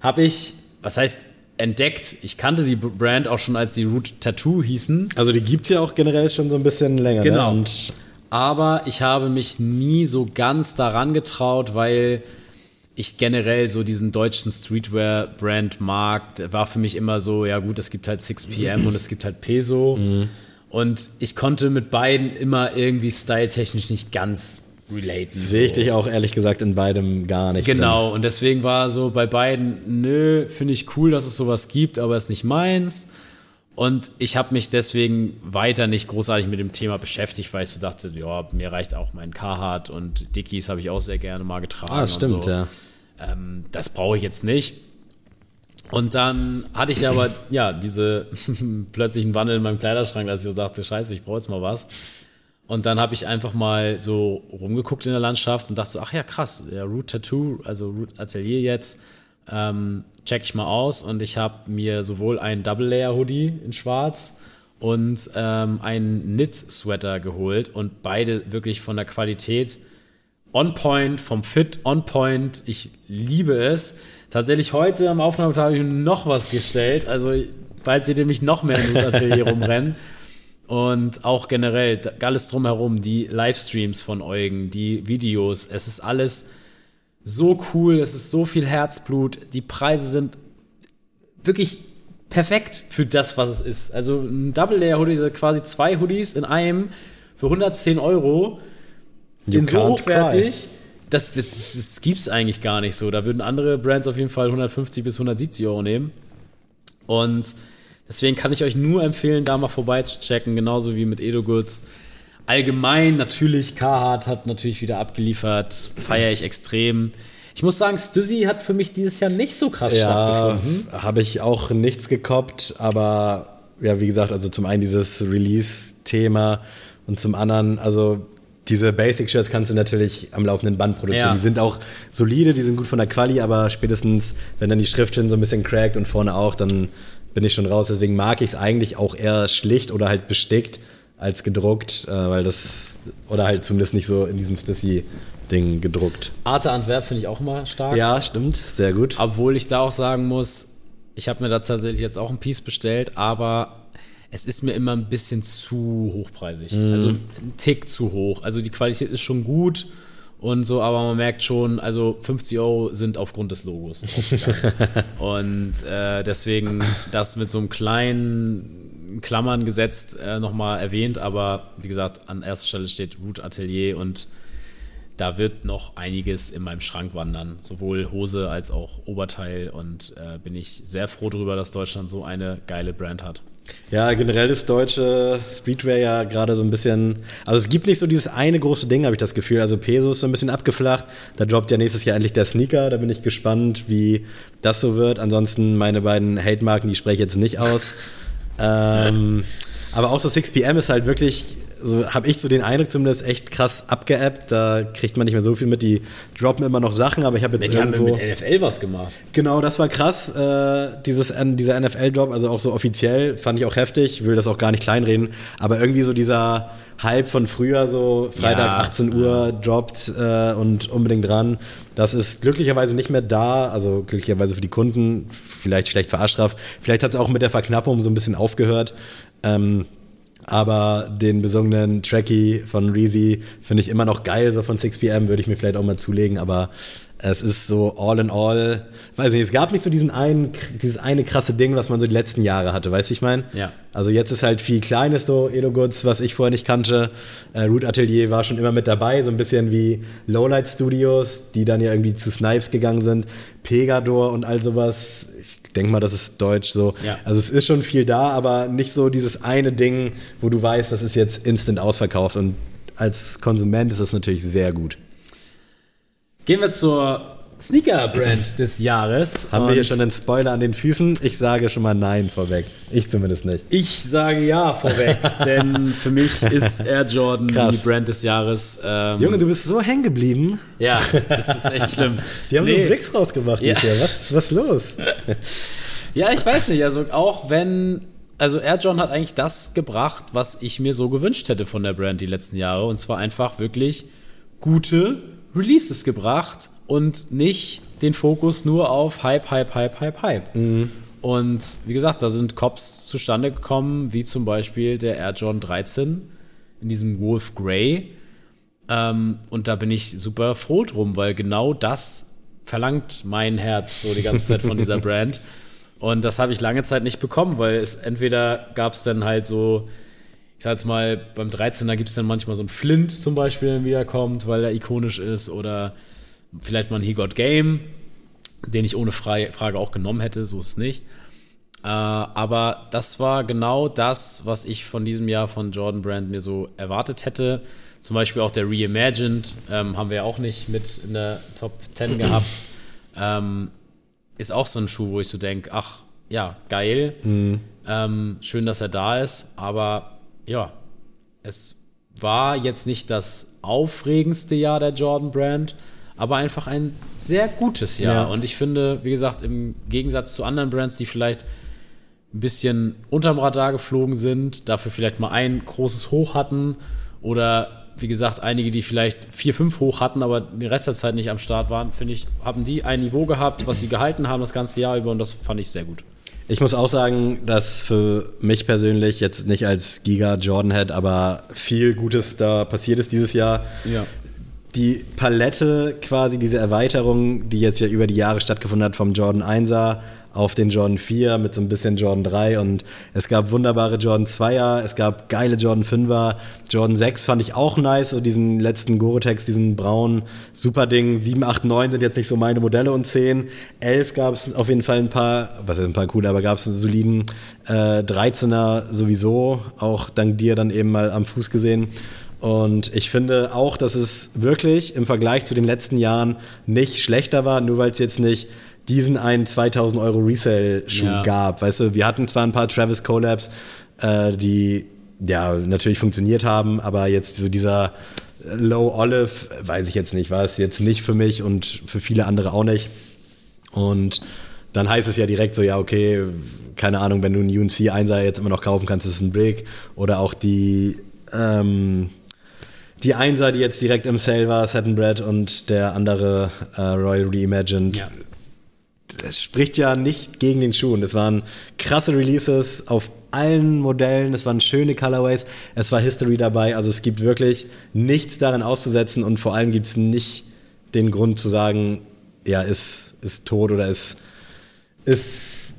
Speaker 3: Habe ich, was heißt entdeckt. Ich kannte die Brand auch schon, als die Root Tattoo hießen.
Speaker 2: Also die gibt es ja auch generell schon so ein bisschen länger.
Speaker 3: Ne? Genau. Ne? Aber ich habe mich nie so ganz daran getraut, weil ich generell so diesen deutschen Streetwear-Brand mag. Der war für mich immer so, ja gut, es gibt halt 6pm und es gibt halt Peso. Mhm. Und ich konnte mit beiden immer irgendwie styletechnisch nicht ganz relaten.
Speaker 2: Sehe ich dich auch ehrlich gesagt in beidem gar nicht.
Speaker 3: Genau, drin. und deswegen war so bei beiden, nö, finde ich cool, dass es sowas gibt, aber ist nicht meins. Und ich habe mich deswegen weiter nicht großartig mit dem Thema beschäftigt, weil ich so dachte, ja, mir reicht auch mein Carhartt und Dickies habe ich auch sehr gerne mal getragen. Ah,
Speaker 2: stimmt,
Speaker 3: so.
Speaker 2: ja.
Speaker 3: Ähm, das brauche ich jetzt nicht. Und dann hatte ich aber, ja, diese plötzlichen Wandel in meinem Kleiderschrank, dass ich so dachte, scheiße, ich brauche jetzt mal was. Und dann habe ich einfach mal so rumgeguckt in der Landschaft und dachte so, ach ja, krass, der Root Tattoo, also Root Atelier jetzt, ähm, check ich mal aus und ich habe mir sowohl ein Double Layer Hoodie in Schwarz und ähm, einen Knit Sweater geholt und beide wirklich von der Qualität on point, vom Fit on point. Ich liebe es. Tatsächlich heute am Aufnahmetag habe ich noch was gestellt, also falls ihr nämlich noch mehr in Atelier rumrennen. Und auch generell, alles drumherum, die Livestreams von Eugen, die Videos, es ist alles so cool, es ist so viel Herzblut, die Preise sind wirklich perfekt für das, was es ist. Also ein Double Layer Hoodie, quasi zwei Hoodies in einem für 110 Euro,
Speaker 2: You
Speaker 3: den so hochwertig. Das, das, das gibt es eigentlich gar nicht so. Da würden andere Brands auf jeden Fall 150 bis 170 Euro nehmen. Und deswegen kann ich euch nur empfehlen, da mal vorbeizuchecken, genauso wie mit Edo Goods. Allgemein natürlich, Carhartt hat natürlich wieder abgeliefert, feiere ich extrem. Ich muss sagen, Stussy hat für mich dieses Jahr nicht so krass
Speaker 2: Ja,
Speaker 3: stattgefunden.
Speaker 2: habe ich auch nichts gekoppt, aber ja, wie gesagt, also zum einen dieses Release-Thema und zum anderen, also diese Basic-Shirts kannst du natürlich am laufenden Band produzieren.
Speaker 3: Ja.
Speaker 2: Die sind auch solide, die sind gut von der Quali, aber spätestens, wenn dann die Schrift schon so ein bisschen crackt und vorne auch, dann bin ich schon raus. Deswegen mag ich es eigentlich auch eher schlicht oder halt bestickt als gedruckt, äh, weil das, oder halt zumindest nicht so in diesem Stussy-Ding gedruckt.
Speaker 3: Arte Antwerp finde ich auch immer stark.
Speaker 2: Ja, stimmt, sehr gut.
Speaker 3: Obwohl ich da auch sagen muss, ich habe mir da tatsächlich jetzt auch ein Piece bestellt, aber es ist mir immer ein bisschen zu hochpreisig. Also ein Tick zu hoch. Also die Qualität ist schon gut und so, aber man merkt schon, also 50 Euro sind aufgrund des Logos. und äh, deswegen das mit so einem kleinen Klammern gesetzt äh, nochmal erwähnt, aber wie gesagt, an erster Stelle steht Root Atelier und da wird noch einiges in meinem Schrank wandern, sowohl Hose als auch Oberteil und äh, bin ich sehr froh darüber, dass Deutschland so eine geile Brand hat.
Speaker 2: Ja, generell ist deutsche Streetwear ja gerade so ein bisschen. Also es gibt nicht so dieses eine große Ding, habe ich das Gefühl. Also Peso ist so ein bisschen abgeflacht. Da droppt ja nächstes Jahr endlich der Sneaker. Da bin ich gespannt, wie das so wird. Ansonsten meine beiden Hate-Marken, die spreche ich jetzt nicht aus. Ähm, aber auch so 6pm ist halt wirklich, so habe ich so den Eindruck zumindest, echt krass abgeappt. Da kriegt man nicht mehr so viel mit. Die droppen immer noch Sachen, aber ich habe jetzt
Speaker 3: Die haben
Speaker 2: irgendwo.
Speaker 3: mit NFL was gemacht.
Speaker 2: Genau, das war krass, äh, dieses, dieser NFL-Drop, also auch so offiziell, fand ich auch heftig, will das auch gar nicht kleinreden, aber irgendwie so dieser Hype von früher, so Freitag
Speaker 3: Ja,
Speaker 2: 18 Uhr droppt äh, und unbedingt dran, das ist glücklicherweise nicht mehr da, also glücklicherweise für die Kunden, vielleicht schlecht für Ashraf, vielleicht hat es auch mit der Verknappung so ein bisschen aufgehört, ähm, aber den besungenen Tracky von Reezy finde ich immer noch geil, so von 6pm würde ich mir vielleicht auch mal zulegen, aber es ist so all in all, weiß nicht, es gab nicht so diesen einen, dieses eine krasse Ding, was man so die letzten Jahre hatte, weißt du, ich meine?
Speaker 3: Ja.
Speaker 2: Also jetzt ist halt viel Kleines so, Edo Goods, was ich vorher nicht kannte. Äh, Root Atelier war schon immer mit dabei, so ein bisschen wie Lowlight Studios, die dann ja irgendwie zu Snipes gegangen sind, Pegador und all sowas. Denke mal, das ist deutsch so.
Speaker 3: Ja.
Speaker 2: Also es ist schon viel da, aber nicht so dieses eine Ding, wo du weißt, das ist jetzt instant ausverkauft. Und als Konsument ist das natürlich sehr gut.
Speaker 3: Gehen wir zur Sneaker-Brand des Jahres.
Speaker 2: Haben wir hier schon einen Spoiler an den Füßen? Ich sage schon mal Nein vorweg. Ich zumindest nicht.
Speaker 3: Ich sage ja vorweg, denn für mich ist Air Jordan
Speaker 2: Krass.
Speaker 3: die Brand des Jahres. Ähm,
Speaker 2: Junge, du bist so hängen geblieben.
Speaker 3: Ja, das ist echt schlimm.
Speaker 2: Die haben
Speaker 3: Nee.
Speaker 2: nur Bricks rausgemacht
Speaker 3: Ja.
Speaker 2: Jahr. Was, was ist los?
Speaker 3: Ja, ich weiß nicht. Also auch wenn, also Air John hat eigentlich das gebracht, was ich mir so gewünscht hätte von der Brand die letzten Jahre. Und zwar einfach wirklich gute Releases gebracht und nicht den Fokus nur auf Hype, Hype, Hype, Hype, Hype. Und wie gesagt, da sind Cops zustande gekommen, wie zum Beispiel der Air John 13 in diesem Wolf Grey. Ähm, und da bin ich super froh drum, weil genau das verlangt mein Herz so die ganze Zeit von dieser Brand. Und das habe ich lange Zeit nicht bekommen, weil es entweder gab es dann halt so, ich sag jetzt mal, beim 13er gibt es dann manchmal so einen Flint zum Beispiel, der wiederkommt, weil er ikonisch ist, oder vielleicht mal ein He Got Game, den ich ohne Frage auch genommen hätte, so ist es nicht. Äh, aber das war genau das, was ich von diesem Jahr von Jordan Brand mir so erwartet hätte. Zum Beispiel auch der Reimagined ähm, haben wir ja auch nicht mit in der Top 10 gehabt. Ähm, ist auch so ein Schuh, wo ich so denke, ach ja, geil. Ähm, schön, dass er da ist, aber ja, es war jetzt nicht das aufregendste Jahr der Jordan Brand, aber einfach ein sehr gutes Jahr.
Speaker 2: Ja.
Speaker 3: Und ich finde, wie gesagt, im Gegensatz zu anderen Brands, die vielleicht ein bisschen unterm Radar geflogen sind, dafür vielleicht mal ein großes Hoch hatten oder wie gesagt, einige, die vielleicht vier, fünf hoch hatten, aber den Rest der Zeit nicht am Start waren, finde ich, haben die ein Niveau gehabt, was sie gehalten haben das ganze Jahr über und das fand ich sehr gut.
Speaker 2: Ich muss auch sagen, dass für mich persönlich jetzt nicht als Giga Jordan-Head, aber viel Gutes da passiert ist dieses Jahr.
Speaker 3: Ja.
Speaker 2: Die Palette, quasi diese Erweiterung, die jetzt ja über die Jahre stattgefunden hat, vom Jordan 1er auf den Jordan 4 mit so ein bisschen Jordan 3 und es gab wunderbare Jordan 2er, es gab geile Jordan 5er, Jordan 6 fand ich auch nice, so diesen letzten Gore-Tex, diesen braunen super Ding, 7, 8, 9 sind jetzt nicht so meine Modelle und 10, 11 gab es auf jeden Fall ein paar, was ist ein paar coole, aber gab es einen soliden äh, 13er sowieso, auch dank dir dann eben mal am Fuß gesehen. Und ich finde auch, dass es wirklich im Vergleich zu den letzten Jahren nicht schlechter war, nur weil es jetzt nicht diesen einen 2000 Euro Resale-Schuh
Speaker 3: Ja.
Speaker 2: gab. Weißt du, wir hatten zwar ein paar Travis Collabs, äh, die ja natürlich funktioniert haben, aber jetzt so dieser Low Olive, weiß ich jetzt nicht, war es jetzt nicht für mich und für viele andere auch nicht. Und dann heißt es ja direkt so, ja, okay, keine Ahnung, wenn du einen UNC 1er jetzt immer noch kaufen kannst, ist es ein Brick. Oder auch die, ähm, die Einser, die jetzt direkt im Sale war, Satin Bread und der andere äh, Royal Reimagined.
Speaker 3: Ja.
Speaker 2: Das spricht ja nicht gegen den Schuh. Und es waren krasse Releases auf allen Modellen. Es waren schöne Colorways. Es war History dabei. Also es gibt wirklich nichts daran auszusetzen. Und vor allem gibt es nicht den Grund zu sagen, ja, ist, ist tot oder ist, ist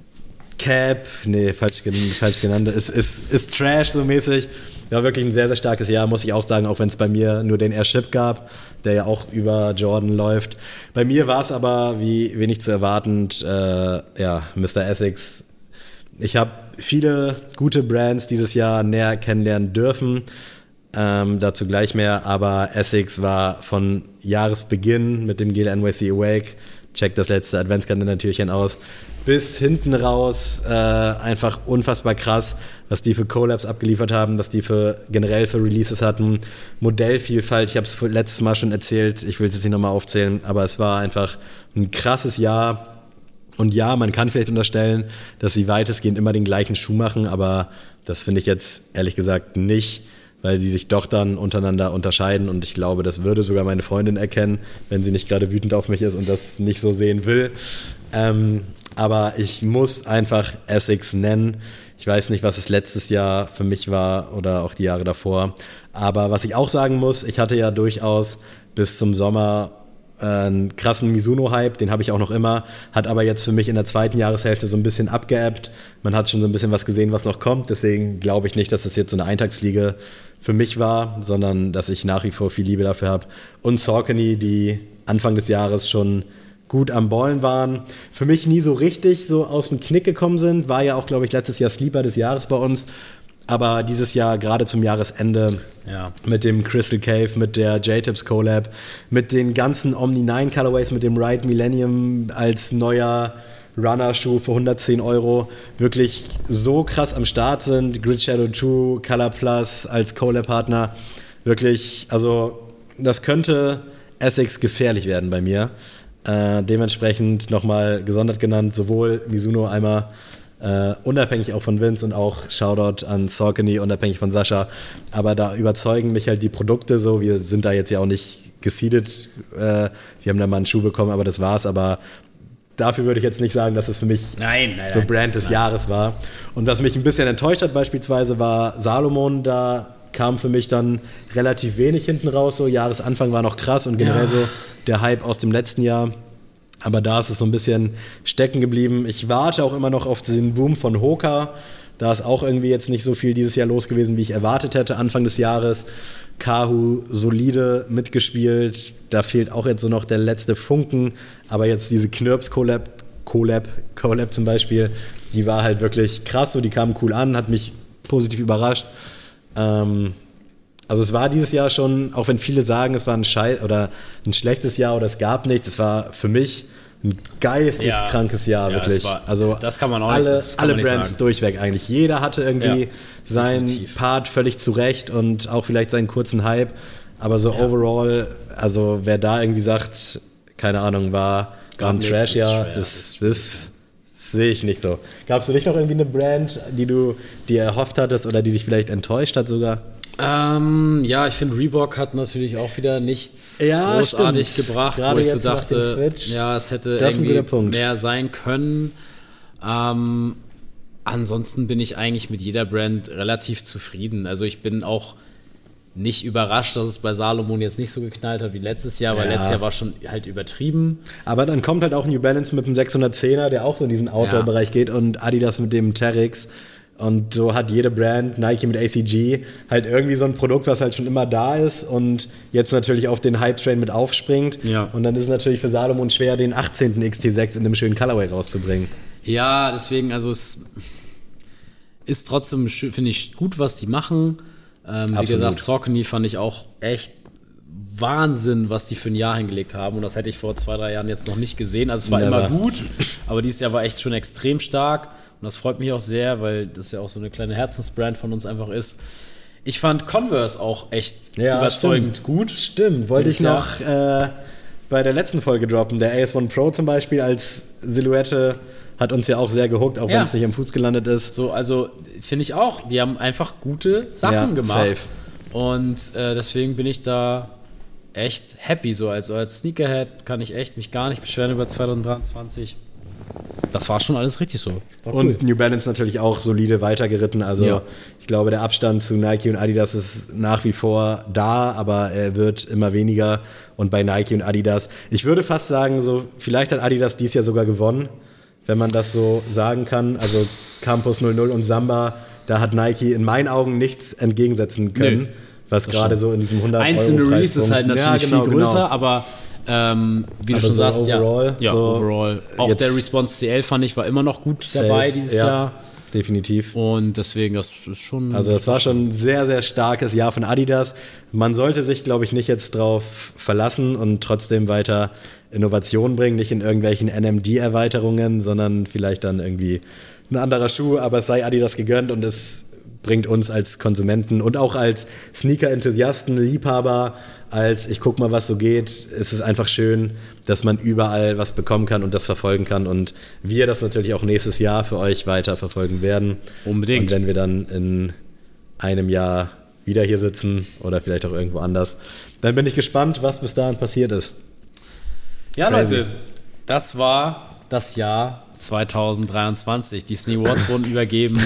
Speaker 2: Cap, nee, falsch, falsch genannt, ist, ist, ist Trash so mäßig. Ja, wirklich ein sehr, sehr starkes Jahr, muss ich auch sagen, auch wenn es bei mir nur den Airship gab, der ja auch über Jordan läuft. Bei mir war es aber, wie wenig zu erwartend, äh, ja, Mr. Essex. Ich habe viele gute Brands dieses Jahr näher kennenlernen dürfen. Ähm, dazu gleich mehr, aber Essex war von Jahresbeginn mit dem Gel NYC Awake, checkt das letzte Adventskalender-Türchen aus, bis hinten raus äh, einfach unfassbar krass, was die für Collabs abgeliefert haben, was die für generell für Releases hatten. Modellvielfalt, ich habe es letztes Mal schon erzählt, ich will es jetzt nicht nochmal aufzählen, aber es war einfach ein krasses Jahr. Und ja, man kann vielleicht unterstellen, dass sie weitestgehend immer den gleichen Schuh machen, aber das finde ich jetzt ehrlich gesagt nicht, weil sie sich doch dann untereinander unterscheiden und ich glaube, das würde sogar meine Freundin erkennen, wenn sie nicht gerade wütend auf mich ist und das nicht so sehen will. Ähm, aber ich muss einfach Essex nennen. Ich weiß nicht, was es letztes Jahr für mich war oder auch die Jahre davor. Aber was ich auch sagen muss, ich hatte ja durchaus bis zum Sommer äh, einen krassen Mizuno-Hype, den habe ich auch noch immer, hat aber jetzt für mich in der zweiten Jahreshälfte so ein bisschen abgeebbt. Man hat schon so ein bisschen was gesehen, was noch kommt. Deswegen glaube ich nicht, dass das jetzt so eine Eintagsfliege für mich war, sondern dass ich nach wie vor viel Liebe dafür habe. Und Saucony, die Anfang des Jahres schon gut am Ballen waren, für mich nie so richtig so aus dem Knick gekommen sind. War ja auch, glaube ich, letztes Jahr Sleeper des Jahres bei uns. Aber dieses Jahr, gerade zum Jahresende,
Speaker 3: Ja.
Speaker 2: mit dem Crystal Cave, mit der J-Tips Collab, mit den ganzen Omni 9 Colorways, mit dem Ride Millennium als neuer Runner-Schuh für 110 Euro, wirklich so krass am Start sind. Grid Shadow 2, Color Plus als Collab-Partner. Wirklich, also das könnte Essex gefährlich werden bei mir. Äh, dementsprechend nochmal gesondert genannt, sowohl Mizuno einmal äh, unabhängig auch von Vince und auch Shoutout an Saucony, unabhängig von Sascha. Aber da überzeugen mich halt die Produkte so. Wir sind da jetzt ja auch nicht geseedet. Äh, wir haben da mal einen Schuh bekommen, aber das war's. Aber dafür würde ich jetzt nicht sagen, dass es für mich
Speaker 3: Nein, nein,
Speaker 2: so. Brand des
Speaker 3: Nein.
Speaker 2: Jahres war. Und was mich ein bisschen enttäuscht hat beispielsweise war Salomon, da kam für mich dann relativ wenig hinten raus. So Jahresanfang war noch krass und generell
Speaker 3: Ja.
Speaker 2: so der Hype aus dem letzten Jahr. Aber da ist es so ein bisschen stecken geblieben. Ich warte auch immer noch auf den Boom von Hoka. Da ist auch irgendwie jetzt nicht so viel dieses Jahr los gewesen, wie ich erwartet hätte. Anfang des Jahres Kahu solide mitgespielt. Da fehlt auch jetzt so noch der letzte Funken. Aber jetzt diese Knirps-Collab, Collab, Collab zum Beispiel, die war halt wirklich krass. So, die kamen cool an, hat mich positiv überrascht. Ähm, also es war dieses Jahr schon, auch wenn viele sagen, es war ein Schei oder ein schlechtes Jahr oder es gab nichts, es war für mich ein geisteskrankes Jahr,
Speaker 3: Ja,
Speaker 2: wirklich.
Speaker 3: war-
Speaker 2: also
Speaker 3: das kann man auch
Speaker 2: alle,
Speaker 3: nicht-
Speaker 2: alle Brands
Speaker 3: sagen.
Speaker 2: durchweg eigentlich. Jeder hatte irgendwie
Speaker 3: Ja,
Speaker 2: seinen
Speaker 3: definitiv.
Speaker 2: Part völlig zurecht und auch vielleicht seinen kurzen Hype. Aber so overall, also wer da irgendwie sagt, keine Ahnung, war, war ein Trash-Jahr,
Speaker 3: ist
Speaker 2: ist, das sehe ich nicht so. Gab es für dich noch irgendwie eine Brand, die du dir erhofft hattest oder die dich vielleicht enttäuscht hat sogar?
Speaker 3: Ähm, ja, ich finde, Reebok hat natürlich auch wieder nichts
Speaker 2: Ja,
Speaker 3: großartig
Speaker 2: stimmt.
Speaker 3: gebracht,
Speaker 2: Gerade
Speaker 3: wo ich so dachte, ja, es hätte irgendwie mehr sein können. Ähm, ansonsten bin ich eigentlich mit jeder Brand relativ zufrieden. Also ich bin auch nicht überrascht, dass es bei Salomon jetzt nicht so geknallt hat wie letztes Jahr, weil
Speaker 2: Ja.
Speaker 3: letztes Jahr war schon halt übertrieben.
Speaker 2: Aber dann kommt halt auch New Balance mit dem 610er, der auch so in diesen Outdoor-Bereich geht und Adidas mit dem Terrex. Und so hat jede Brand, Nike mit ACG, halt irgendwie so ein Produkt, was halt schon immer da ist und jetzt natürlich auf den Hype-Train mit aufspringt.
Speaker 3: Ja.
Speaker 2: Und dann ist es natürlich für Salomon schwer, den 18. XT6 in einem schönen Colorway rauszubringen.
Speaker 3: Ja, deswegen, also es ist trotzdem, finde ich, gut, was die machen. Ähm, wie gesagt, Saucony fand ich auch echt Wahnsinn, was die für ein Jahr hingelegt haben. Und das hätte ich vor zwei, drei Jahren jetzt noch nicht gesehen. Also es war
Speaker 2: Never.
Speaker 3: immer gut, aber dieses Jahr war echt schon extrem stark. Und das freut mich auch sehr, weil das ja auch so eine kleine Herzensbrand von uns einfach ist. Ich fand Converse auch echt
Speaker 2: Ja,
Speaker 3: überzeugend
Speaker 2: stimmt.
Speaker 3: gut.
Speaker 2: Stimmt, wollte ich noch äh, bei der letzten Folge droppen. Der AS1 Pro zum Beispiel als Silhouette hat uns ja auch sehr gehuckt, auch
Speaker 3: Ja.
Speaker 2: wenn es nicht am Fuß gelandet ist.
Speaker 3: So, also finde ich auch. Die haben einfach gute Sachen
Speaker 2: Ja,
Speaker 3: gemacht.
Speaker 2: safe.
Speaker 3: Und äh, deswegen bin ich da echt happy. So also als Sneakerhead kann ich echt mich gar nicht beschweren über 2023. Das war schon alles richtig so. War
Speaker 2: Und New Balance natürlich auch solide weitergeritten. Also
Speaker 3: Ja.
Speaker 2: ich glaube, der Abstand zu Nike und Adidas ist nach wie vor da, aber er wird immer weniger. Und bei Nike und Adidas, ich würde fast sagen, so vielleicht hat Adidas dies Jahr sogar gewonnen, wenn man das so sagen kann. Also Campus 00 und Samba, da hat Nike in meinen Augen nichts entgegensetzen können.
Speaker 3: Nö,
Speaker 2: was gerade so in diesem 100
Speaker 3: Einzelne
Speaker 2: Euro
Speaker 3: Release ist halt natürlich
Speaker 2: Ja, genau,
Speaker 3: viel größer,
Speaker 2: genau.
Speaker 3: aber ähm, wie du
Speaker 2: Aber
Speaker 3: schon
Speaker 2: so
Speaker 3: sagst,
Speaker 2: overall,
Speaker 3: ja, ja
Speaker 2: so
Speaker 3: overall. Auch der Response CL fand ich war immer noch gut
Speaker 2: Safe,
Speaker 3: dabei dieses
Speaker 2: ja,
Speaker 3: Jahr.
Speaker 2: Definitiv.
Speaker 3: Und deswegen, das ist schon.
Speaker 2: Also das war schon ein sehr, sehr starkes Jahr von Adidas. Man sollte sich, glaube ich, nicht jetzt drauf verlassen und trotzdem weiter Innovation bringen, nicht in irgendwelchen NMD-Erweiterungen, sondern vielleicht dann irgendwie ein anderer Schuh, aber es sei Adidas gegönnt und es bringt uns als Konsumenten und auch als Sneaker-Enthusiasten, Liebhaber, als ich guck mal, was so geht, ist es einfach schön, dass man überall was bekommen kann und das verfolgen kann und wir das natürlich auch nächstes Jahr für euch weiter verfolgen werden.
Speaker 3: Unbedingt.
Speaker 2: Und wenn wir dann in einem Jahr wieder hier sitzen oder vielleicht auch irgendwo anders, dann bin ich gespannt, was bis dahin passiert ist.
Speaker 3: Ja,
Speaker 2: Crazy.
Speaker 3: Leute, das war das Jahr 2023. Die Snee Awards wurden übergeben.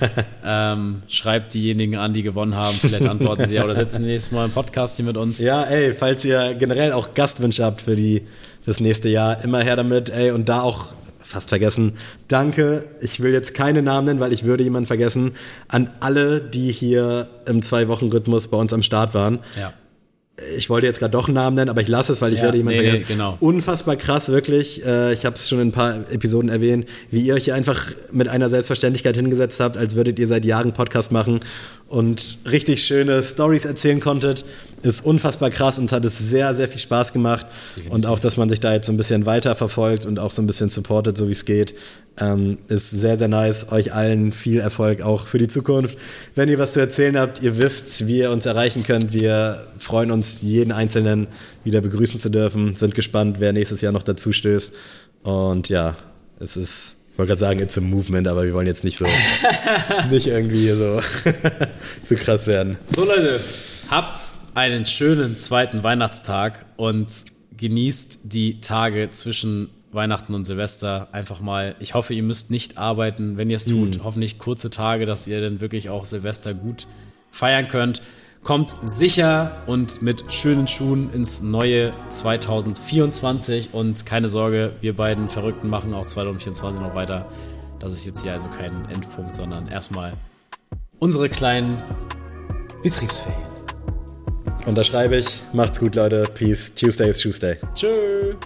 Speaker 3: ähm, schreibt diejenigen an, die gewonnen haben. Vielleicht antworten sie ja oder sitzen nächstes Mal im Podcast hier mit uns.
Speaker 2: Ja, ey, falls ihr generell auch Gastwünsche habt für die fürs nächste Jahr, immer her damit, ey, und da auch fast vergessen. Danke. Ich will jetzt keine Namen nennen, weil ich würde jemanden vergessen. An alle, die hier im Zwei-Wochen-Rhythmus bei uns am Start waren.
Speaker 3: Ja.
Speaker 2: Ich wollte jetzt gerade doch einen Namen nennen, aber ich lasse es, weil ich
Speaker 3: Ja,
Speaker 2: werde jemanden
Speaker 3: nee, nee, genau.
Speaker 2: Unfassbar krass, wirklich. Äh, Ich habe es schon in ein paar Episoden erwähnt, wie ihr euch hier einfach mit einer Selbstverständlichkeit hingesetzt habt, als würdet ihr seit Jahren Podcast machen und richtig schöne Stories erzählen konntet. Ist unfassbar krass und hat es sehr, sehr viel Spaß gemacht. Und auch, dass man sich da jetzt so ein bisschen weiter verfolgt und auch so ein bisschen supportet, so wie es geht, ähm, ist sehr, sehr nice. Euch allen viel Erfolg auch für die Zukunft. Wenn ihr was zu erzählen habt, ihr wisst, wie ihr uns erreichen könnt. Wir freuen uns, jeden Einzelnen wieder begrüßen zu dürfen. Sind gespannt, wer nächstes Jahr noch dazu stößt. Und ja, es ist, wollte gerade sagen, it's a movement, aber wir wollen jetzt nicht so, nicht irgendwie so, so krass werden.
Speaker 3: So, Leute, habt einen schönen zweiten Weihnachtstag und genießt die Tage zwischen Weihnachten und Silvester einfach mal. Ich hoffe, ihr müsst nicht arbeiten. Wenn ihr es tut, hoffentlich kurze Tage, dass ihr dann wirklich auch Silvester gut feiern könnt. Kommt sicher und mit schönen Schuhen ins neue 2024 und keine Sorge, wir beiden Verrückten machen auch 2024 noch weiter. Das ist jetzt hier also kein Endpunkt, sondern erstmal unsere kleinen Betriebsferien.
Speaker 2: Unterschreibe ich. Macht's gut, Leute. Peace. Tuesday is Tuesday.
Speaker 3: Tschüss.